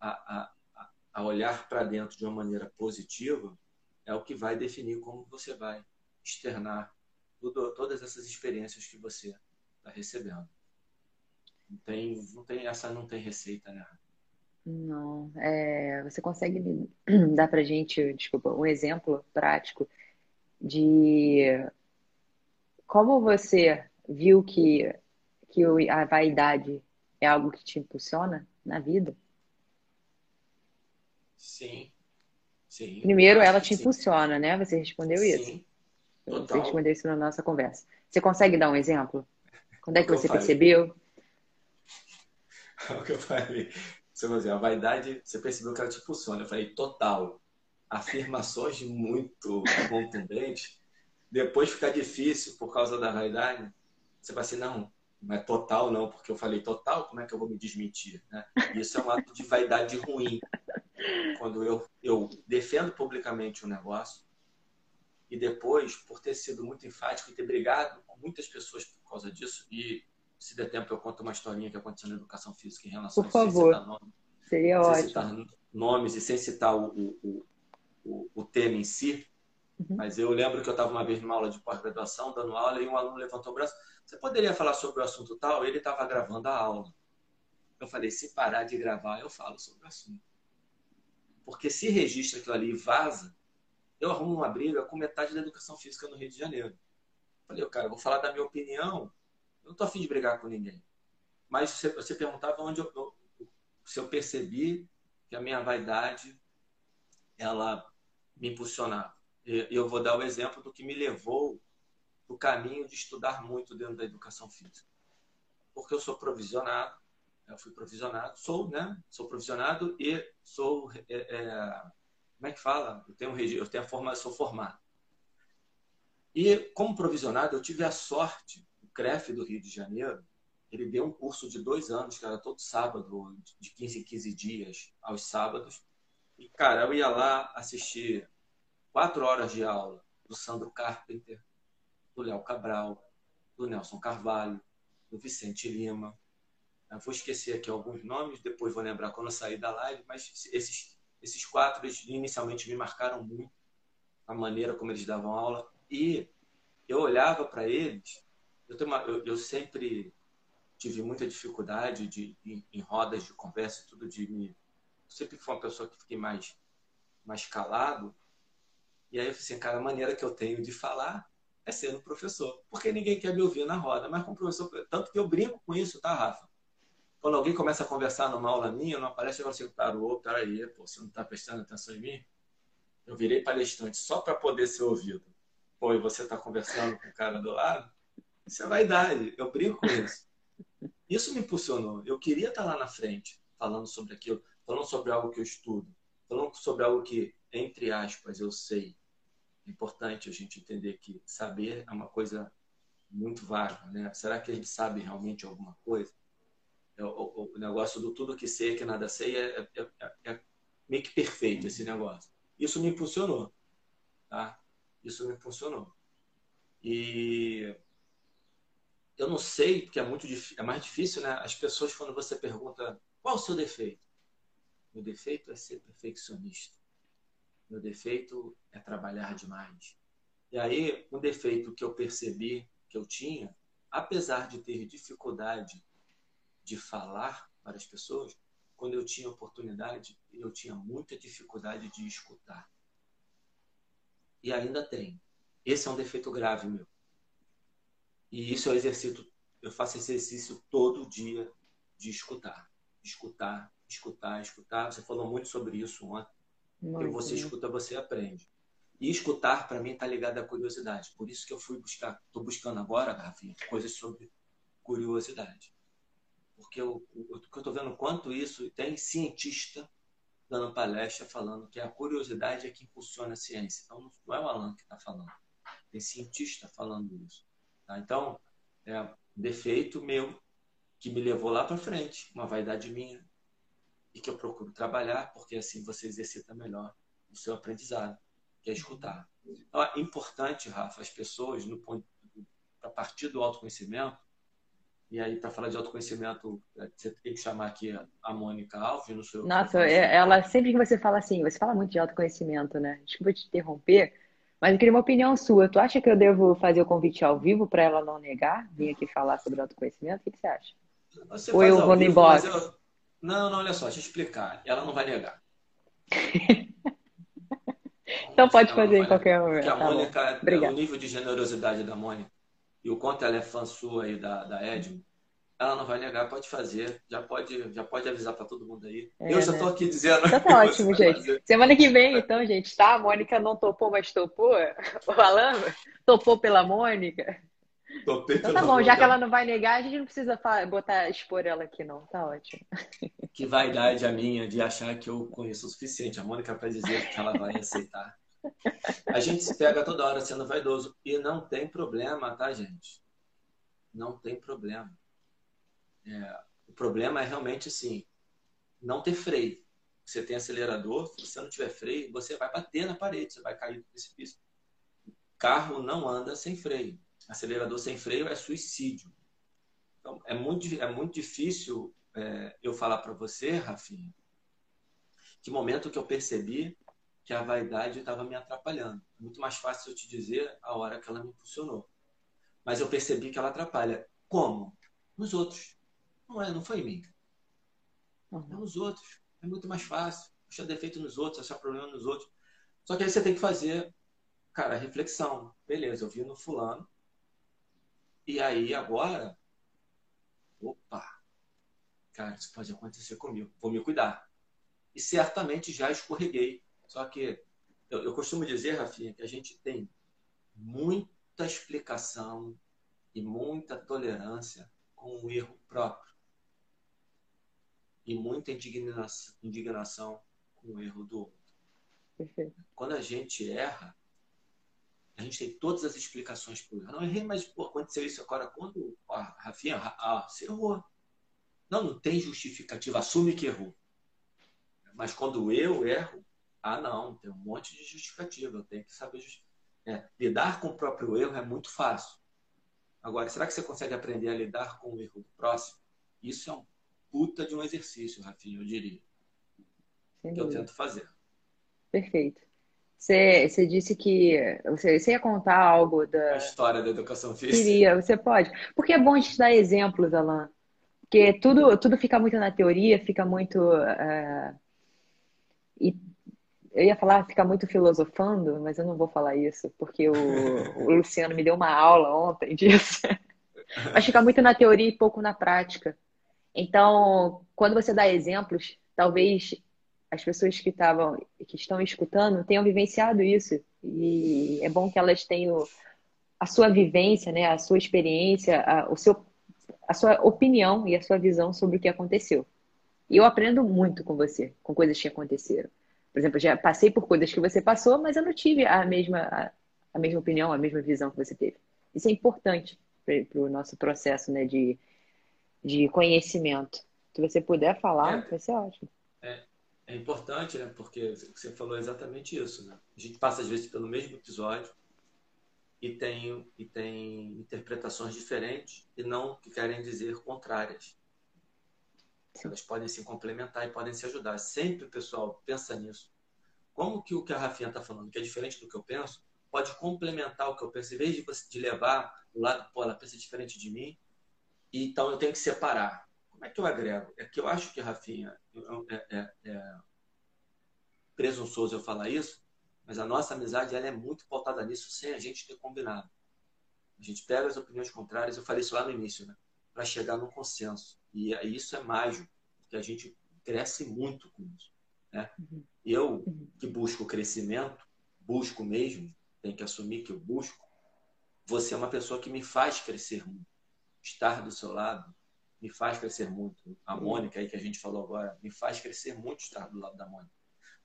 a, a, a olhar para dentro de uma maneira positiva, é o que vai definir como você vai externar tudo, todas essas experiências que você está recebendo. Não tem, não tem, essa não tem receita, né? Não. É, você consegue dar para gente, desculpa, um exemplo prático de como você viu que, que a vaidade é algo que te impulsiona na vida? Sim. Sim. Primeiro, ela te sim. impulsiona, né? Você respondeu sim. isso. Total. Você respondeu isso na nossa conversa. Você consegue dar um exemplo? Quando é que, você percebeu? o que eu falei. Você vai dizer, a vaidade, você percebeu que ela te impulsiona. Eu falei, total. Afirmações muito contundentes. Depois fica difícil por causa da vaidade. Você vai assim, não, não é total, não, porque eu falei total, como é que eu vou me desmentir? Né? Isso é um ato de vaidade ruim. Quando eu, eu defendo publicamente um negócio e depois, por ter sido muito enfático e ter brigado com muitas pessoas por causa disso, e se der tempo eu conto uma historinha que aconteceu na educação física em relação por a favor. Nome, Seria ótimo. citar nomes e sem citar o, o, o, o tema em si, uhum. mas eu lembro que eu estava uma vez numa aula de pós-graduação, dando aula, e um aluno levantou o braço, você poderia falar sobre o assunto tal? Ele estava gravando a aula. Eu falei, se parar de gravar, eu falo sobre o assunto. Porque se registra aquilo ali e vaza, eu arrumo uma briga com metade da educação física no Rio de Janeiro. Falei, cara, vou falar da minha opinião, eu não tô afim de brigar com ninguém. Mas você, você perguntava onde eu, se eu percebi que a minha vaidade ela me impulsionava. Eu vou dar o exemplo do que me levou o caminho de estudar muito dentro da educação física. Porque eu sou provisionado, eu fui provisionado, sou, né? Sou provisionado e sou, é, é, como é que fala? Eu tenho, eu tenho a formação, sou formado. E como provisionado, eu tive a sorte, o CREF do Rio de Janeiro, ele deu um curso de dois anos, que era todo sábado, de 15 em 15 dias, aos sábados. E, cara, eu ia lá assistir quatro horas de aula do Sandro Carpenter, do Léo Cabral, do Nelson Carvalho, do Vicente Lima. Eu vou esquecer aqui alguns nomes, depois vou lembrar quando eu sair da live, mas esses, esses quatro inicialmente me marcaram muito a maneira como eles davam aula. E eu olhava para eles, eu, uma, eu, eu, sempre tive muita dificuldade de, em, em rodas de conversa, tudo de me. Sempre fui uma pessoa que fiquei mais, mais calado. E aí eu falei assim, cara, a maneira que eu tenho de falar é sendo professor. Porque ninguém quer me ouvir na roda, mas com professor. Tanto que eu brinco com isso, tá, Rafa? Quando alguém começa a conversar numa aula minha, não aparece eu assim, parou, peraí, pô, você não está prestando atenção em mim? Eu virei palestrante só para poder ser ouvido. Pô, e você está conversando com o cara do lado? Isso é vaidade, eu brinco com isso. Isso me impulsionou. Eu queria estar lá na frente, falando sobre aquilo, falando sobre algo que eu estudo, falando sobre algo que, entre aspas, eu sei, é importante a gente entender que saber é uma coisa muito vaga, né? Será que a gente sabe realmente alguma coisa? É, o, o, negócio do tudo que sei que nada sei é, é, é, é, meio que perfeito esse negócio. Isso me impulsionou, tá? Isso me impulsionou. E eu não sei, porque é muito é mais difícil, né? As pessoas quando você pergunta qual o seu defeito, meu defeito é ser perfeccionista. Meu defeito é trabalhar demais. E aí, um defeito que eu percebi que eu tinha, apesar de ter dificuldade de falar para as pessoas, quando eu tinha oportunidade, eu tinha muita dificuldade de escutar. E ainda tem. Esse é um defeito grave meu. E isso eu exercito, eu faço exercício todo dia de escutar. Escutar, escutar, escutar. Você falou muito sobre isso ontem. Muito, você escuta, você aprende. E escutar, para mim, está ligado à curiosidade. Por isso que eu fui buscar, estou buscando agora, Rafinha, coisas sobre curiosidade. Porque eu estou vendo quanto isso tem cientista dando palestra falando que a curiosidade é que impulsiona a ciência. Então, não é o Alan que está falando. Tem cientista falando isso. Tá? Então, é um defeito meu que me levou lá para frente, uma vaidade minha, e que eu procuro trabalhar, porque assim você exercita melhor o seu aprendizado, que é escutar. Então, é importante, Rafa, as pessoas, no ponto, a partir do autoconhecimento, e aí, para falar de autoconhecimento, é, você tem que chamar aqui a Mônica Alves, no seu. Nossa, é, ela sempre que você fala assim, você fala muito de autoconhecimento, né? Desculpa te interromper, mas eu queria uma opinião sua. Tu acha que eu devo fazer o convite ao vivo para ela não negar? Vir aqui falar sobre autoconhecimento? O que, você acha? Você Ou eu vou no inbox? Não, não, olha só, deixa eu explicar. Ela não vai negar. então pode fazer em qualquer momento. Porque a tá Mônica, é o nível de generosidade da Mônica e o quanto ela é fã sua aí da, da Edmo, ela não vai negar, pode fazer, já pode, já pode avisar para todo mundo aí. É, eu já estou né? aqui dizendo. Então tá ótimo, gente. Fazer. Semana que vem, então, gente, tá? A Mônica não topou, mas topou. O Alan topou pela Mônica. Topei então tá bom, já que ela não vai negar, a gente não precisa botar, expor ela aqui, não. Tá ótimo. Que vaidade a minha de achar que eu conheço o suficiente. A Mônica para dizer que ela vai aceitar. A gente se pega toda hora sendo vaidoso. E não tem problema, tá, gente? Não tem problema. É, o problema é realmente assim, não ter freio. Você tem acelerador, se você não tiver freio, você vai bater na parede, você vai cair do precipício. Carro não anda sem freio. Acelerador sem freio é suicídio. Então, é muito, é muito difícil é, eu falar para você, Rafinha, que momento que eu percebi que a vaidade estava me atrapalhando. É muito mais fácil eu te dizer a hora que ela me impulsionou. Mas eu percebi que ela atrapalha. Como? Nos outros. Não é, não foi em mim. Uhum. É nos outros. É muito mais fácil. Achar defeito nos outros, achar problema nos outros. Só que aí você tem que fazer, cara, reflexão. Beleza, eu vi no fulano. E aí agora, opa, cara, isso pode acontecer comigo. Vou me cuidar. E certamente já escorreguei. Só que eu, eu costumo dizer, Rafinha, que a gente tem muita explicação e muita tolerância com o erro próprio e muita indignação, indignação com o erro do outro. Quando a gente erra, a gente tem todas as explicações por erro. Não errei, mas pô, aconteceu isso agora. Quando. Ah, Rafinha, ah, você errou. Não, não tem justificativa. Assume que errou. Mas quando eu erro, ah, não, tem um monte de justificativa. Eu tenho que saber. Just... É, lidar com o próprio erro é muito fácil. Agora, será que você consegue aprender a lidar com o erro do próximo? Isso é um puta de um exercício, Rafinha, eu diria. Sem que dúvida. eu tento fazer. Perfeito. Você, você disse que você, você ia contar algo da. A história da educação física. Queria, você pode. Porque é bom a gente dar exemplos, Alan. Porque tudo, tudo fica muito na teoria, fica muito. Uh, e eu ia falar, fica muito filosofando, mas eu não vou falar isso, porque o, o Luciano me deu uma aula ontem disso. mas fica muito na teoria e pouco na prática. Então, quando você dá exemplos, talvez as pessoas que estavam, que estão escutando, tenham vivenciado isso. E é bom que elas tenham a sua vivência, né, a sua experiência, a, o seu, a sua opinião e a sua visão sobre o que aconteceu. E eu aprendo muito com você, com coisas que aconteceram. Por exemplo, já passei por coisas que você passou, mas eu não tive a mesma, a, a mesma opinião, a mesma visão que você teve. Isso é importante para o nosso processo né, de, de conhecimento. Se você puder falar, é, vai ser ótimo. É, importante, né? Porque você falou exatamente isso, né? A gente passa às vezes pelo mesmo episódio e tem, e tem interpretações diferentes e não que querem dizer contrárias. Sim. Elas podem se complementar e podem se ajudar. Sempre, pessoal, pensa nisso. Como que o que a Rafinha está falando, que é diferente do que eu penso, pode complementar o que eu penso, em vez de, de levar o lado, pô, ela pensa diferente de mim, então eu tenho que separar. Como é que eu agrego? É que eu acho que, Rafinha, é, é, é presunçoso eu falar isso, mas a nossa amizade ela é muito pautada nisso sem a gente ter combinado. A gente pega as opiniões contrárias, eu falei isso lá no início, né? Para chegar num consenso. E isso é mágico, porque a gente cresce muito com isso. Né? Uhum. Eu, uhum. que busco crescimento, busco mesmo, tenho que assumir que eu busco, você é uma pessoa que me faz crescer muito estar do seu lado me faz crescer muito. A Mônica aí que a gente falou agora me faz crescer muito estar do lado da Mônica.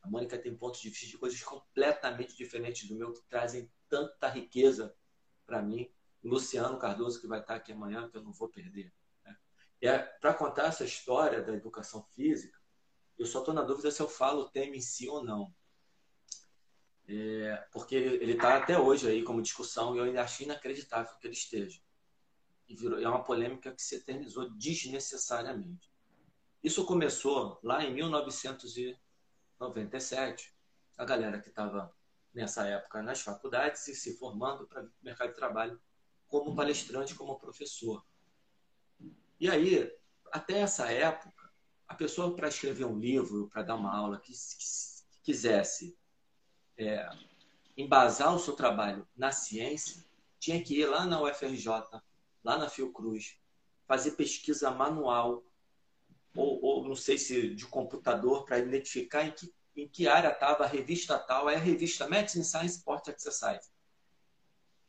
A Mônica tem pontos de vista de coisas completamente diferentes do meu que trazem tanta riqueza para mim. O Luciano Cardoso que vai estar aqui amanhã que eu não vou perder. Né? E é, para contar essa história da educação física, eu só estou na dúvida se eu falo o tema em si ou não. É, porque ele está até hoje aí como discussão e eu ainda acho inacreditável que ele esteja e virou, é uma polêmica que se eternizou desnecessariamente. Isso começou lá em 1997. A galera que estava nessa época nas faculdades e se formando para o mercado de trabalho como palestrante, como professor. E aí, até essa época, a pessoa para escrever um livro, para dar uma aula, que, que quisesse é, embasar o seu trabalho na ciência, tinha que ir lá na UFRJ, lá na Fiocruz, fazer pesquisa manual, ou, ou não sei se de computador, para identificar em que, em que área estava a revista tal. É a revista Medicine Science Sport Exercise.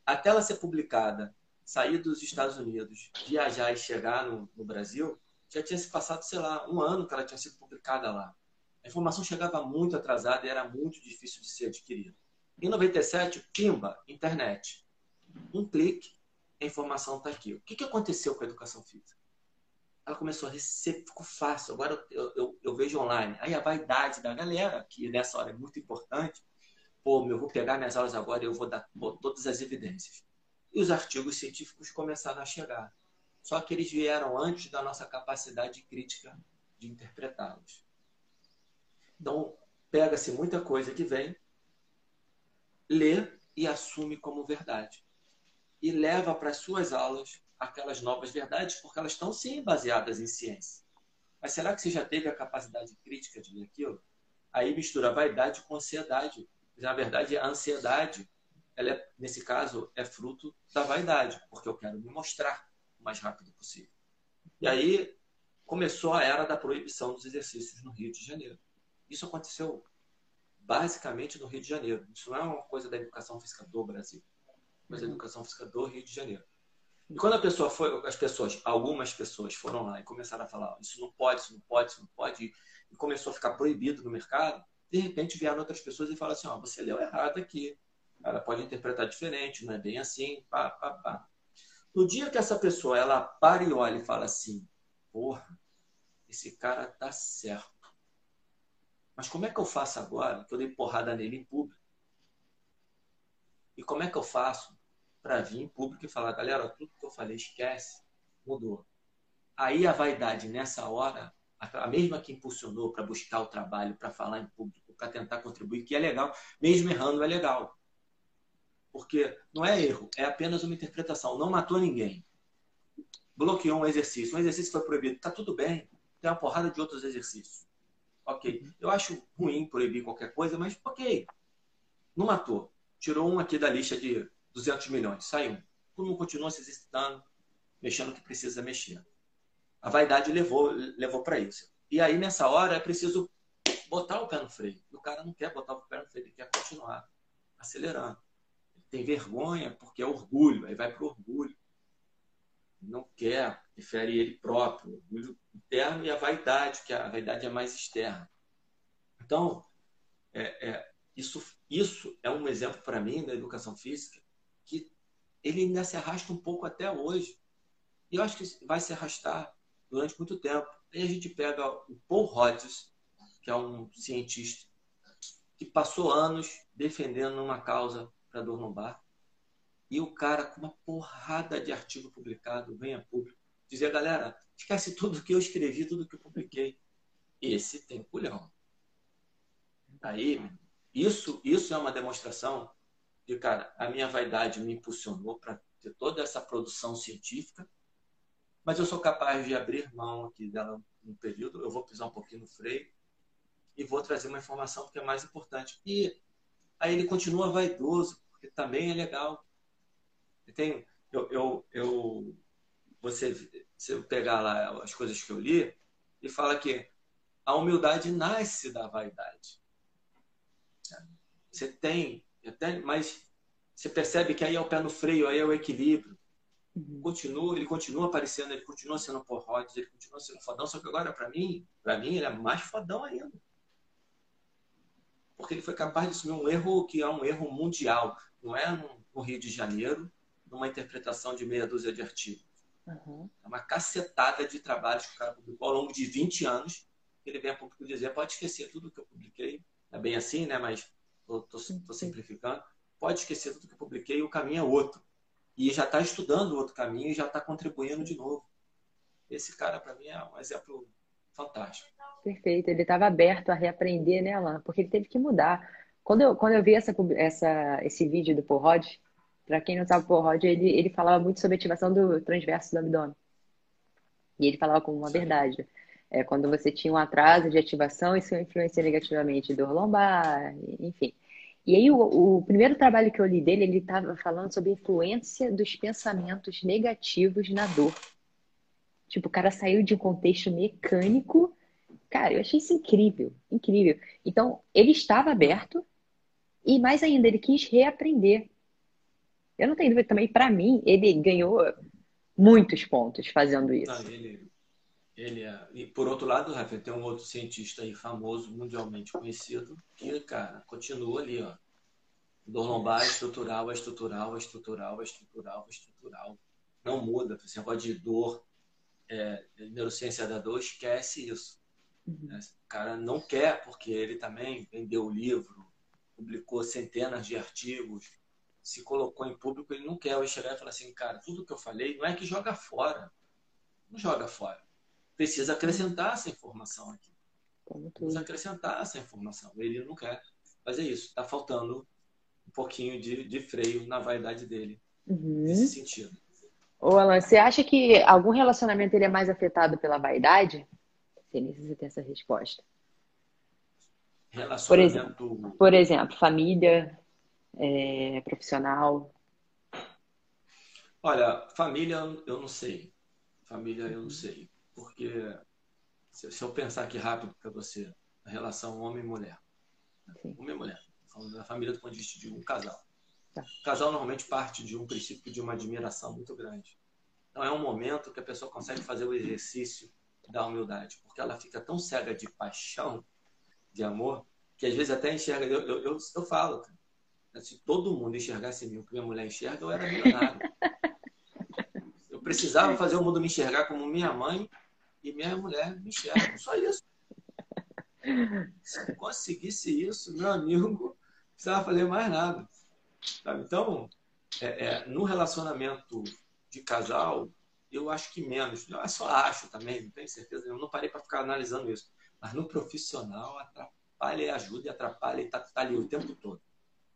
Até ela ser publicada, sair dos Estados Unidos, viajar e chegar no, no Brasil, já tinha se passado, sei lá, um ano que ela tinha sido publicada lá. A informação chegava muito atrasada e era muito difícil de ser adquirida. Em 97, pimba, internet. Um clique, a informação está aqui. O que, que aconteceu com a educação física? Ela começou a receber, ficou fácil. Agora eu, eu, eu, vejo online. Aí a vaidade da galera, que nessa hora é muito importante, pô, eu vou pegar minhas aulas agora e eu vou dar todas as evidências. E os artigos científicos começaram a chegar. Só que eles vieram antes da nossa capacidade crítica de interpretá-los. Então, pega-se muita coisa que vem, lê e assume como verdade. E leva para as suas aulas aquelas novas verdades, porque elas estão sim baseadas em ciência. Mas será que você já teve a capacidade crítica de ler aquilo? Aí mistura vaidade com ansiedade. Na verdade, a ansiedade, ela é, nesse caso, é fruto da vaidade, porque eu quero me mostrar o mais rápido possível. E aí começou a era da proibição dos exercícios no Rio de Janeiro. Isso aconteceu basicamente no Rio de Janeiro. Isso não é uma coisa da educação física do Brasil, mas uhum. educação física do Rio de Janeiro. E quando a pessoa foi, as pessoas, algumas pessoas foram lá e começaram a falar, isso não pode, isso não pode, isso não pode, e começou a ficar proibido no mercado, de repente vieram outras pessoas e falaram assim, ó, você leu errado aqui, ela pode interpretar diferente, não é bem assim, pá, pá, pá. No dia que essa pessoa, ela para e olha e fala assim, porra, esse cara tá certo mas como é que eu faço agora que eu dei porrada nele em público? E como é que eu faço para vir em público e falar, galera, tudo que eu falei, esquece, mudou. Aí a vaidade nessa hora, a mesma que impulsionou para buscar o trabalho, para falar em público, para tentar contribuir, que é legal, mesmo errando é legal. Porque não é erro, é apenas uma interpretação. Não matou ninguém. Bloqueou um exercício. Um exercício foi proibido. Está tudo bem. Tem uma porrada de outros exercícios. Ok. Eu acho ruim proibir qualquer coisa, mas ok. Não matou. Tirou um aqui da lista de 200 milhões. Saiu mundo continua se exercitando, mexendo o que precisa mexer. A vaidade levou, levou para isso. E aí, nessa hora, é preciso botar o pé no freio. O cara não quer botar o pé no freio, ele quer continuar acelerando. Ele tem vergonha porque é orgulho, aí vai para o orgulho. Não quer, prefere ele próprio, orgulho interno e a vaidade, que a vaidade é mais externa. Então, é, é, isso, isso é um exemplo para mim da educação física que ele ainda se arrasta um pouco até hoje. E eu acho que vai se arrastar durante muito tempo. Aí a gente pega o Paul Rogers, que é um cientista que passou anos defendendo uma causa para dor lombar. E o cara, com uma porrada de artigo publicado, vem a público, dizer, galera, esquece tudo que eu escrevi, tudo que eu publiquei. Esse tem culhão. Aí, isso, isso é uma demonstração de, cara, a minha vaidade me impulsionou para ter toda essa produção científica, mas eu sou capaz de abrir mão aqui dela no período, eu vou pisar um pouquinho no freio e vou trazer uma informação que é mais importante. E aí ele continua vaidoso, porque também é legal. Tem, eu, eu, eu, você, você pegar lá as coisas que eu li, e fala que a humildade nasce da vaidade. Você tem, até, mas você percebe que aí é o pé no freio, aí é o equilíbrio. Uhum. Continua, ele continua aparecendo, ele continua sendo por Rhodes, ele continua sendo fodão, só que agora, para mim, para mim, ele é mais fodão ainda. Porque ele foi capaz de assumir um erro que é um erro mundial. Não é no Rio de Janeiro, numa interpretação de meia dúzia de artigos. Uhum. É uma cacetada de trabalhos que o cara publicou ao longo de 20 anos. Ele vem a público dizer: pode esquecer tudo que eu publiquei. É bem assim, né? Mas estou simplificando. Pode esquecer tudo que eu publiquei, o caminho é outro. E já está estudando outro caminho e já está contribuindo de novo. Esse cara, para mim, é um exemplo fantástico. Perfeito. Ele estava aberto a reaprender, né, Alan? Porque ele teve que mudar. Quando eu, quando eu vi essa, essa, esse vídeo do Paul Rod, para quem não sabe, o Paul Rod, ele, ele falava muito sobre ativação do transverso do abdômen. E ele falava como uma verdade. É, quando você tinha um atraso de ativação, isso influencia negativamente dor lombar, enfim. E aí, o, o primeiro trabalho que eu li dele, ele estava falando sobre a influência dos pensamentos negativos na dor. Tipo, o cara saiu de um contexto mecânico. Cara, eu achei isso incrível, incrível. Então, ele estava aberto e, mais ainda, ele quis reaprender. Eu não tenho dúvida também, para mim, ele ganhou muitos pontos fazendo isso. Não, ele, ele é... E por outro lado, Rafael, tem um outro cientista aí famoso, mundialmente conhecido, que, cara, continua ali, ó. Dor lombar é estrutural, é estrutural, é estrutural, é estrutural, é estrutural. Não muda. Esse negócio de dor, é, neurociência da dor, esquece isso. Uhum. O cara não quer, porque ele também vendeu o livro, publicou centenas de artigos, se colocou em público, ele não quer. Eu chegar e falar assim, cara, tudo que eu falei não é que joga fora. Não joga fora. Precisa acrescentar essa informação aqui. Precisa acrescentar essa informação. Ele não quer fazer isso. Está faltando um pouquinho de, de, freio na vaidade dele. Uhum. Nesse sentido. Ô, Alan, você acha que algum relacionamento ele é mais afetado pela vaidade? Sei nem se você tem essa resposta. Relacionamento... Por exemplo, por exemplo família, é, profissional? Olha, família eu não sei. Família eu não sei. Porque se, eu pensar aqui rápido para você, a relação homem e mulher. Sim. Homem e mulher. Falando da família do ponto de vista de um casal. Tá. O casal normalmente parte de um princípio de uma admiração muito grande. Então é um momento que a pessoa consegue fazer o exercício da humildade, porque ela fica tão cega de paixão, de amor, que às vezes até enxerga. Eu, eu, eu, eu falo, cara, se todo mundo enxergasse mim o que minha mulher enxerga, eu era milionário. Eu precisava fazer o mundo me enxergar como minha mãe e minha mulher me enxerga. Só isso. Se conseguisse isso, meu amigo, não precisava fazer mais nada. Sabe? Então, é, é, no relacionamento de casal, eu acho que menos. Eu só acho também, não tenho certeza. Eu não parei para ficar analisando isso. Mas no profissional, atrapalha e ajuda e atrapalha e está tá ali o tempo todo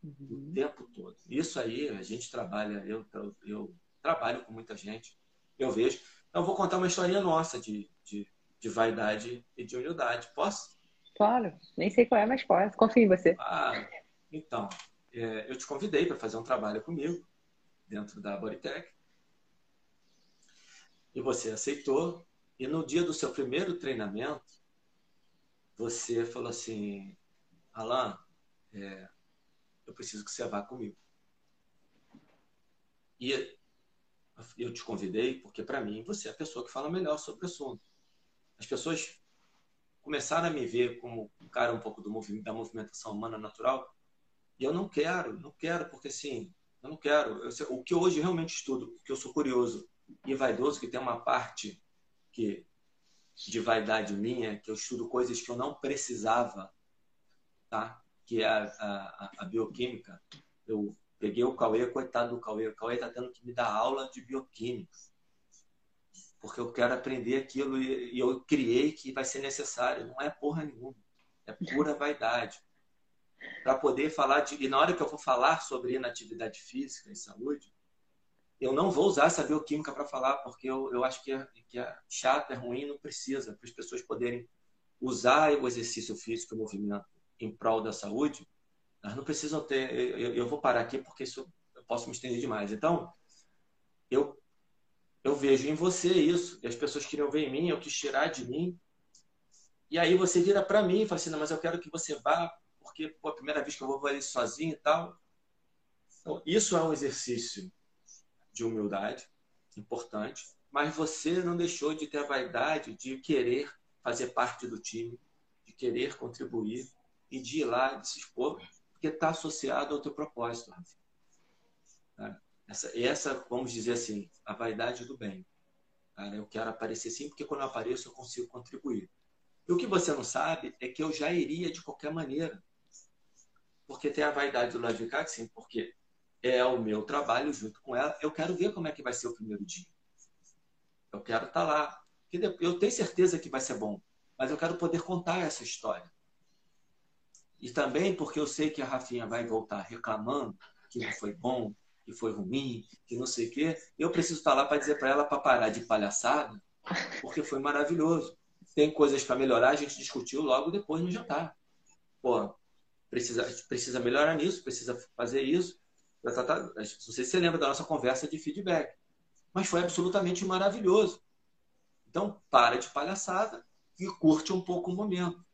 uhum. o tempo todo. Isso aí, a gente trabalha, eu, eu, eu, trabalho com muita gente, eu vejo. Então, eu vou contar uma historinha nossa de, de, de vaidade e de humildade. Posso? Claro, nem sei qual é, mas pode. Confio em você. Ah, então, é, eu te convidei para fazer um trabalho comigo dentro da Bodytech. E você aceitou. E no dia do seu primeiro treinamento, você falou assim, Alan, é, eu preciso que você vá comigo. E eu te convidei porque, para mim, você é a pessoa que fala melhor sobre o assunto. As pessoas começaram a me ver como um cara um pouco do movimento, da movimentação humana natural. E eu não quero, não quero, porque assim, eu não quero. Eu, o que hoje realmente estudo, porque eu sou curioso e vaidoso, que tem uma parte que de vaidade minha, que eu estudo coisas que eu não precisava, tá? que é a, a, a bioquímica. Eu peguei o Cauê, coitado do Cauê. O Cauê está tendo que me dar aula de bioquímica. Porque eu quero aprender aquilo e, e eu criei que vai ser necessário. Não é porra nenhuma. É pura vaidade. Para poder falar de. E na hora que eu vou falar sobre inatividade física e saúde, eu não vou usar essa bioquímica para falar, porque eu, eu acho que é, que é chato, é ruim, não precisa, para as pessoas poderem usar o exercício físico, o movimento em prol da saúde, elas não precisam ter. Eu, eu vou parar aqui porque isso eu posso me estender demais. Então, eu eu vejo em você isso. E as pessoas queriam ver em mim, eu quis tirar de mim. E aí você vira para mim e fala assim: não, mas eu quero que você vá, porque pô, a primeira vez que eu vou fazer isso sozinho e tal. Então, isso é um exercício de humildade importante, mas você não deixou de ter a vaidade de querer fazer parte do time, de querer contribuir e de ir lá, de se expor, porque está associado ao teu propósito. Tá? Essa, essa, vamos dizer assim, a vaidade do bem. Cara, eu quero aparecer sim, porque quando eu apareço eu consigo contribuir. E o que você não sabe é que eu já iria de qualquer maneira. Porque tem a vaidade do lado de cá, sim, porque é o meu trabalho junto com ela. Eu quero ver como é que vai ser o primeiro dia. Eu quero estar tá lá. Eu tenho certeza que vai ser bom, mas eu quero poder contar essa história. E também porque eu sei que a Rafinha vai voltar reclamando que não foi bom, que foi ruim, que não sei o quê. Eu preciso estar lá para dizer para ela para parar de palhaçada, porque foi maravilhoso. Tem coisas para melhorar, a gente discutiu logo depois no jantar. Pô, precisa, precisa melhorar nisso, precisa fazer isso. Não sei se você lembra da nossa conversa de feedback, mas foi absolutamente maravilhoso. Então, para de palhaçada e curte um pouco o momento.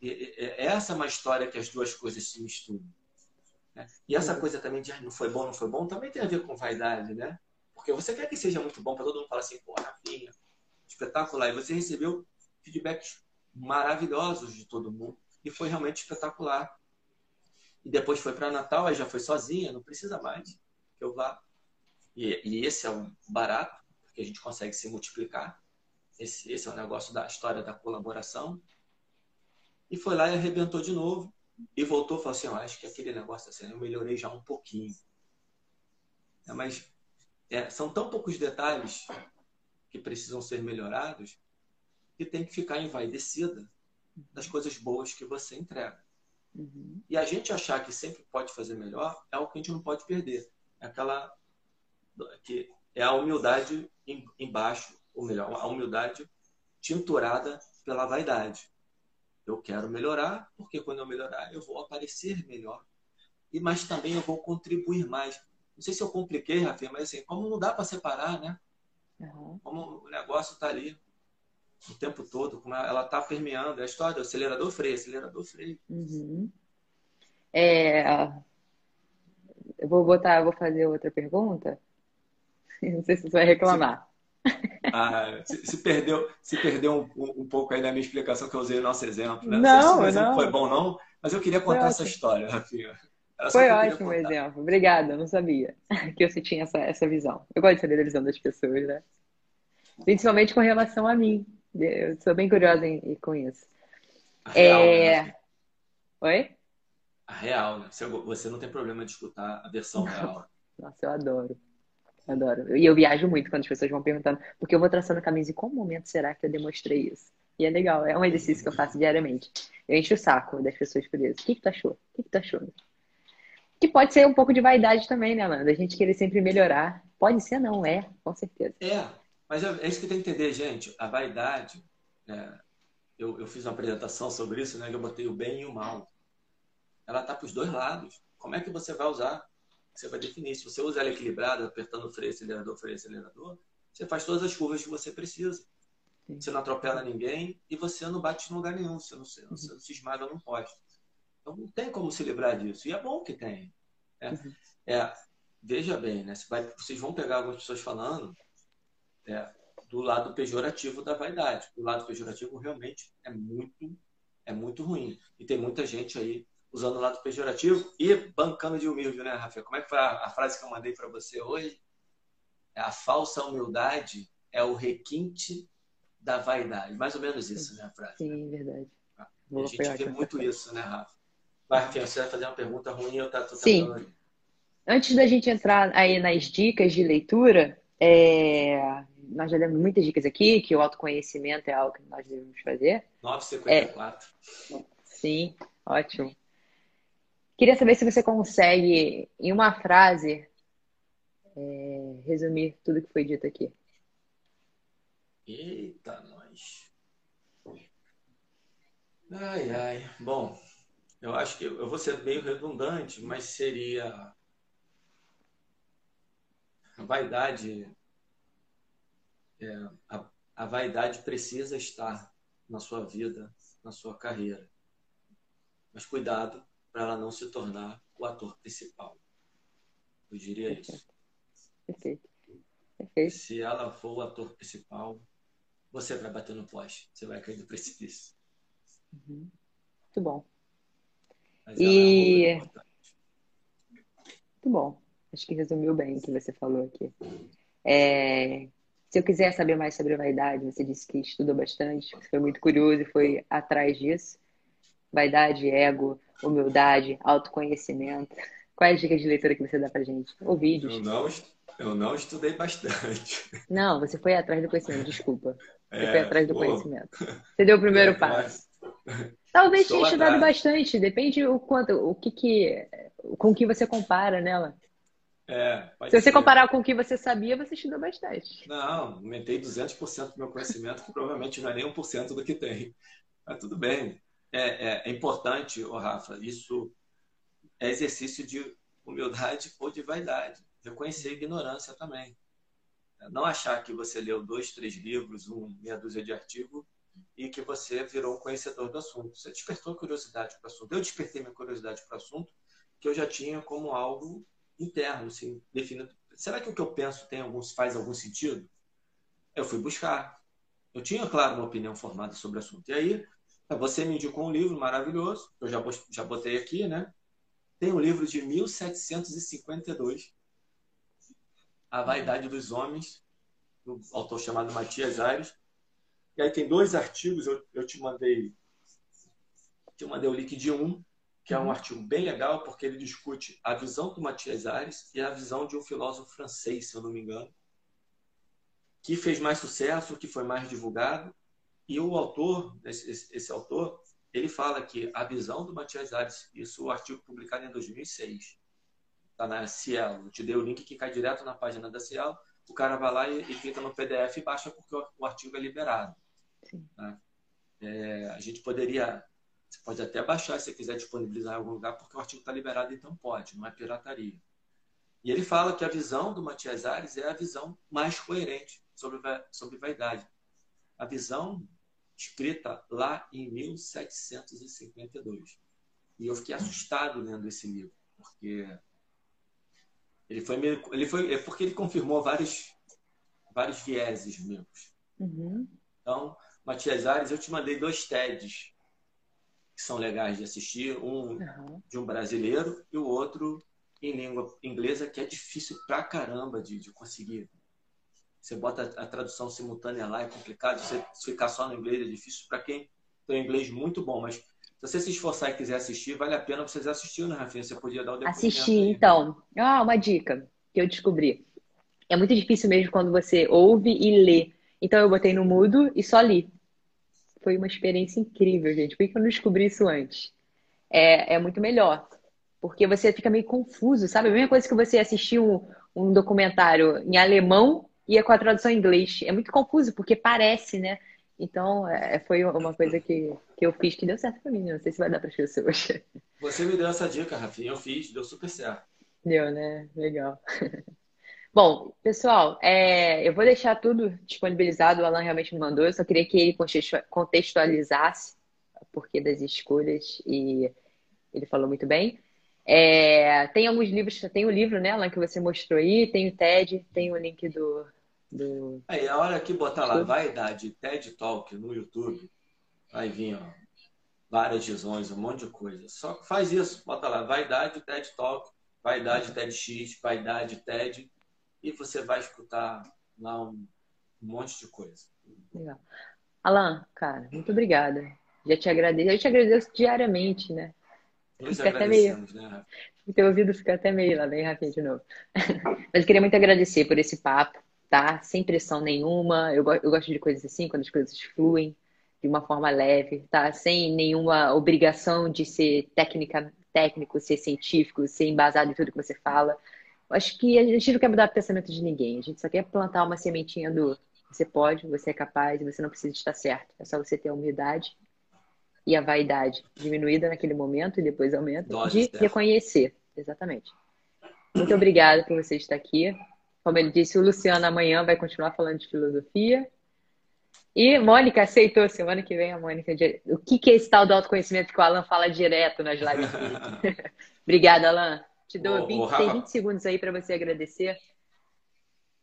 Essa é uma história que as duas coisas se misturam. Né? E essa coisa também de ah, não foi bom, não foi bom, também tem a ver com vaidade, né? Porque você quer que seja muito bom para todo mundo falar assim, pô, Rafinha, espetacular. E você recebeu feedbacks maravilhosos de todo mundo. E foi realmente espetacular. E depois foi para Natal, aí já foi sozinha, não precisa mais que eu vá. E, e esse é um barato, porque a gente consegue se multiplicar. Esse, esse é o negócio da história da colaboração. E foi lá e arrebentou de novo. E voltou e falou assim: Eu acho que aquele negócio assim, eu melhorei já um pouquinho. É, mas é, são tão poucos detalhes que precisam ser melhorados que tem que ficar envaidecida das coisas boas que você entrega. Uhum. E a gente achar que sempre pode fazer melhor é o que a gente não pode perder. É aquela que é a humildade embaixo, ou melhor, a humildade tinturada pela vaidade. Eu quero melhorar, porque quando eu melhorar, eu vou aparecer melhor. E mas também eu vou contribuir mais. Não sei se eu compliquei, Rafinha, mas assim, como não dá para separar, né? Uhum. Como o negócio está ali o tempo todo, como ela está permeando. É a história do acelerador freio, acelerador freio. Uhum. É... Eu vou botar, vou fazer outra pergunta. Não sei se você vai reclamar. Ah, se, se, perdeu, se perdeu um, um, pouco aí da minha explicação que eu usei o nosso exemplo. Né? Não, não, se não. foi bom, não, mas eu queria contar essa história, Rafinha. Foi ótimo o exemplo. Obrigada, eu não sabia que você tinha essa, essa visão. Eu gosto de saber da visão das pessoas, né? Principalmente com relação a mim. Eu sou bem curiosa em, em, com isso. A real, é... né? Oi? A real, né? Você não tem problema de escutar a versão não. real. Nossa, eu adoro. Adoro. E eu viajo muito quando as pessoas vão perguntando, porque eu vou traçando caminhos. Em qual momento será que eu demonstrei isso? E é legal, é um exercício que eu faço diariamente. Eu encho o saco das pessoas por isso. O que, que tu achou? O que, que tu achou? Que pode ser um pouco de vaidade também, né, Amanda? A gente querer sempre melhorar. Pode ser, não, é, com certeza. É, mas é, é isso que tem que entender, gente. A vaidade, né? eu, eu fiz uma apresentação sobre isso, né? Que eu botei o bem e o mal. Ela tá para os dois lados. Como é que você vai usar? Você vai definir. Se você usa ela equilibrada, apertando o freio, acelerador, freio, acelerador, você faz todas as curvas que você precisa. Sim. Você não atropela ninguém e você não bate em lugar nenhum. Você não, você não, você não se esmaga num poste. Então não tem como se livrar disso. E é bom que tem. Uhum. É, veja bem, né? Vocês vão pegar algumas pessoas falando é, do lado pejorativo da vaidade. O lado pejorativo realmente é muito, é muito ruim. E tem muita gente aí usando o lado pejorativo e bancando de humilde, né, Rafael? Como é que foi a, a frase que eu mandei para você hoje? É, a falsa humildade é o requinte da vaidade. Mais ou menos isso, né, a frase? Sim, né? verdade. a gente vê muito isso, né, Rafa? Vai, Rafael, você vai fazer uma pergunta ruim ou tá tudo Sim. Antes da gente entrar aí nas dicas de leitura, é, nós já demos muitas dicas aqui, que o autoconhecimento é algo que nós devemos fazer. 954. É, sim, ótimo. Queria saber se você consegue, em uma frase, é, resumir tudo que foi dito aqui. Eita, nós. Ai, ai. Bom, eu acho que eu vou ser meio redundante, mas seria a vaidade é, a, a vaidade precisa estar na sua vida, na sua carreira. Mas cuidado para ela não se tornar o ator principal. Eu diria Perfeito. isso. Perfeito. Perfeito. Se ela for o ator principal, você vai bater no poste, você vai cair no precipício. Uhum. Muito bom. Mas e. É Muito bom. Acho que resumiu bem o que você falou aqui. É... Se eu quiser saber mais sobre vaidade, você disse que estudou bastante, foi muito curioso e foi atrás disso. Vaidade, ego, humildade, autoconhecimento. Quais dicas de leitura que você dá pra gente? Ou vídeos? Eu não, eu não estudei bastante. Não, você foi atrás do conhecimento, desculpa. Você é, foi atrás do pô. conhecimento. Você deu o primeiro é, passo. Mas... Talvez tenha estudado atrás. bastante, depende o quanto, o que que, com o que você compara nela. É, Se você ser. comparar com o que você sabia, você estudou bastante. Não, aumentei 200% do meu conhecimento, que provavelmente não é nem 1% do que tem. Mas tudo bem. É, é, é importante, oh, Rafa, isso é exercício de humildade ou de vaidade. Reconhecer ignorância também. Não achar que você leu dois, três livros, um, meia dúzia de artigos e que você virou um conhecedor do assunto. Você despertou curiosidade para o assunto. Eu despertei minha curiosidade para o assunto que eu já tinha como algo interno, assim, definido. Será que o que eu penso tem algum, faz algum sentido? Eu fui buscar. Eu tinha, claro, uma opinião formada sobre o assunto. E aí, você me indicou um livro maravilhoso, que eu já, já botei aqui, né? Tem um livro de 1752, A Vaidade dos Homens, do autor chamado Matias Aires. E aí tem dois artigos, eu, eu te mandei te mandei o link de um, que é um uhum. artigo bem legal, porque ele discute a visão do Matias Aires e a visão de um filósofo francês, se eu não me engano, que fez mais sucesso, que foi mais divulgado. E o autor, esse, esse, autor, ele fala que a visão do Matias Ares, isso o artigo publicado em 2006, está na Cielo. Eu te dei o link que cai direto na página da Cielo. O cara vai lá e, e clica no PDF e baixa porque o, o artigo é liberado. Tá? É, a gente poderia, você pode até baixar se você quiser disponibilizar em algum lugar, porque o artigo está liberado, então pode, não é pirataria. E ele fala que a visão do Matias Ares é a visão mais coerente sobre, sobre vaidade. A visão escrita lá em 1752. E eu fiquei assustado lendo esse livro, porque ele foi meio, ele foi é porque ele confirmou vários vários vieses meus. Uhum. Então, Matias Ares, eu te mandei dois TEDs que são legais de assistir, um uhum. de um brasileiro e o outro em língua inglesa que é difícil pra caramba de, de conseguir você bota a tradução simultânea lá, é complicado. Você ficar só no inglês é difícil para quem tem inglês muito bom. Mas se você se esforçar e quiser assistir, vale a pena vocês assistir, né, Rafinha? Você podia dar o depoimento. Assistir, então. Ah, uma dica que eu descobri. É muito difícil mesmo quando você ouve e lê. Então eu botei no mudo e só li. Foi uma experiência incrível, gente. Por que eu não descobri isso antes? É, é muito melhor. Porque você fica meio confuso, sabe? A mesma coisa que você assistir um, um documentário em alemão e é com a tradução em inglês. É muito confuso, porque parece, né? Então, é, foi uma coisa que, que eu fiz que deu certo pra mim. Não sei se vai dar para as pessoas. Você me deu essa dica, Rafinha. Eu fiz, deu super certo. Deu, né? Legal. Bom, pessoal, é, eu vou deixar tudo disponibilizado. O Alan realmente me mandou. Eu só queria que ele contextualizasse o porquê das escolhas e ele falou muito bem. É, tem alguns livros, tem o livro, né, Alan, que você mostrou aí, tem o TED, tem o link do, do... Aí, a hora que botar lá vaidade TED Talk no YouTube, vai vir ó, várias visões, um monte de coisa. Só faz isso, bota lá vaidade TED Talk, vaidade TEDx, vaidade TED, e você vai escutar lá um, um monte de coisa. Legal. Alan, cara, muito obrigada. Já te agradeço. Eu te agradeço diariamente, né? fica até meio. Né? O teu ouvido fica até meio lá, bem rapidinho de novo. Mas queria muito agradecer por esse papo tá? Sem pressão nenhuma. Eu, eu gosto de coisas assim, quando as coisas fluem de uma forma leve, tá? Sem nenhuma obrigação de ser técnica, técnico, ser científico, ser embasado em tudo que você fala. Eu acho que a gente não quer mudar o pensamento de ninguém. A gente só quer plantar uma sementinha do você pode, você é capaz, você não precisa estar certo. É só você ter a humildade e a vaidade diminuída naquele momento e depois aumenta de reconhecer. Exatamente. Muito obrigada por você estar aqui. Como ele disse, o Luciano amanhã vai continuar falando de filosofia. E Mônica aceitou semana que vem a Mônica. O que, que é esse tal do autoconhecimento que o Alan fala direto nas lives? Obrigada, Alan. Te dou ô, 20, ô, tem 20 segundos aí para você agradecer.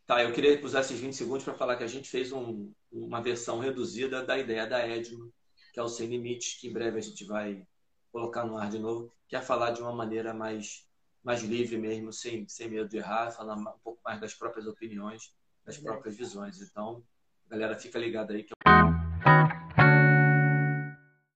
Tá, eu queria usar esses 20 segundos para falar que a gente fez um, uma versão reduzida da ideia da Edma, que é o Sem Limites, que em breve a gente vai colocar no ar de novo, que é falar de uma maneira mais mais livre mesmo, sem, sem medo de errar, falar um pouco mais das próprias opiniões, das próprias visões. Então, galera, fica ligado aí que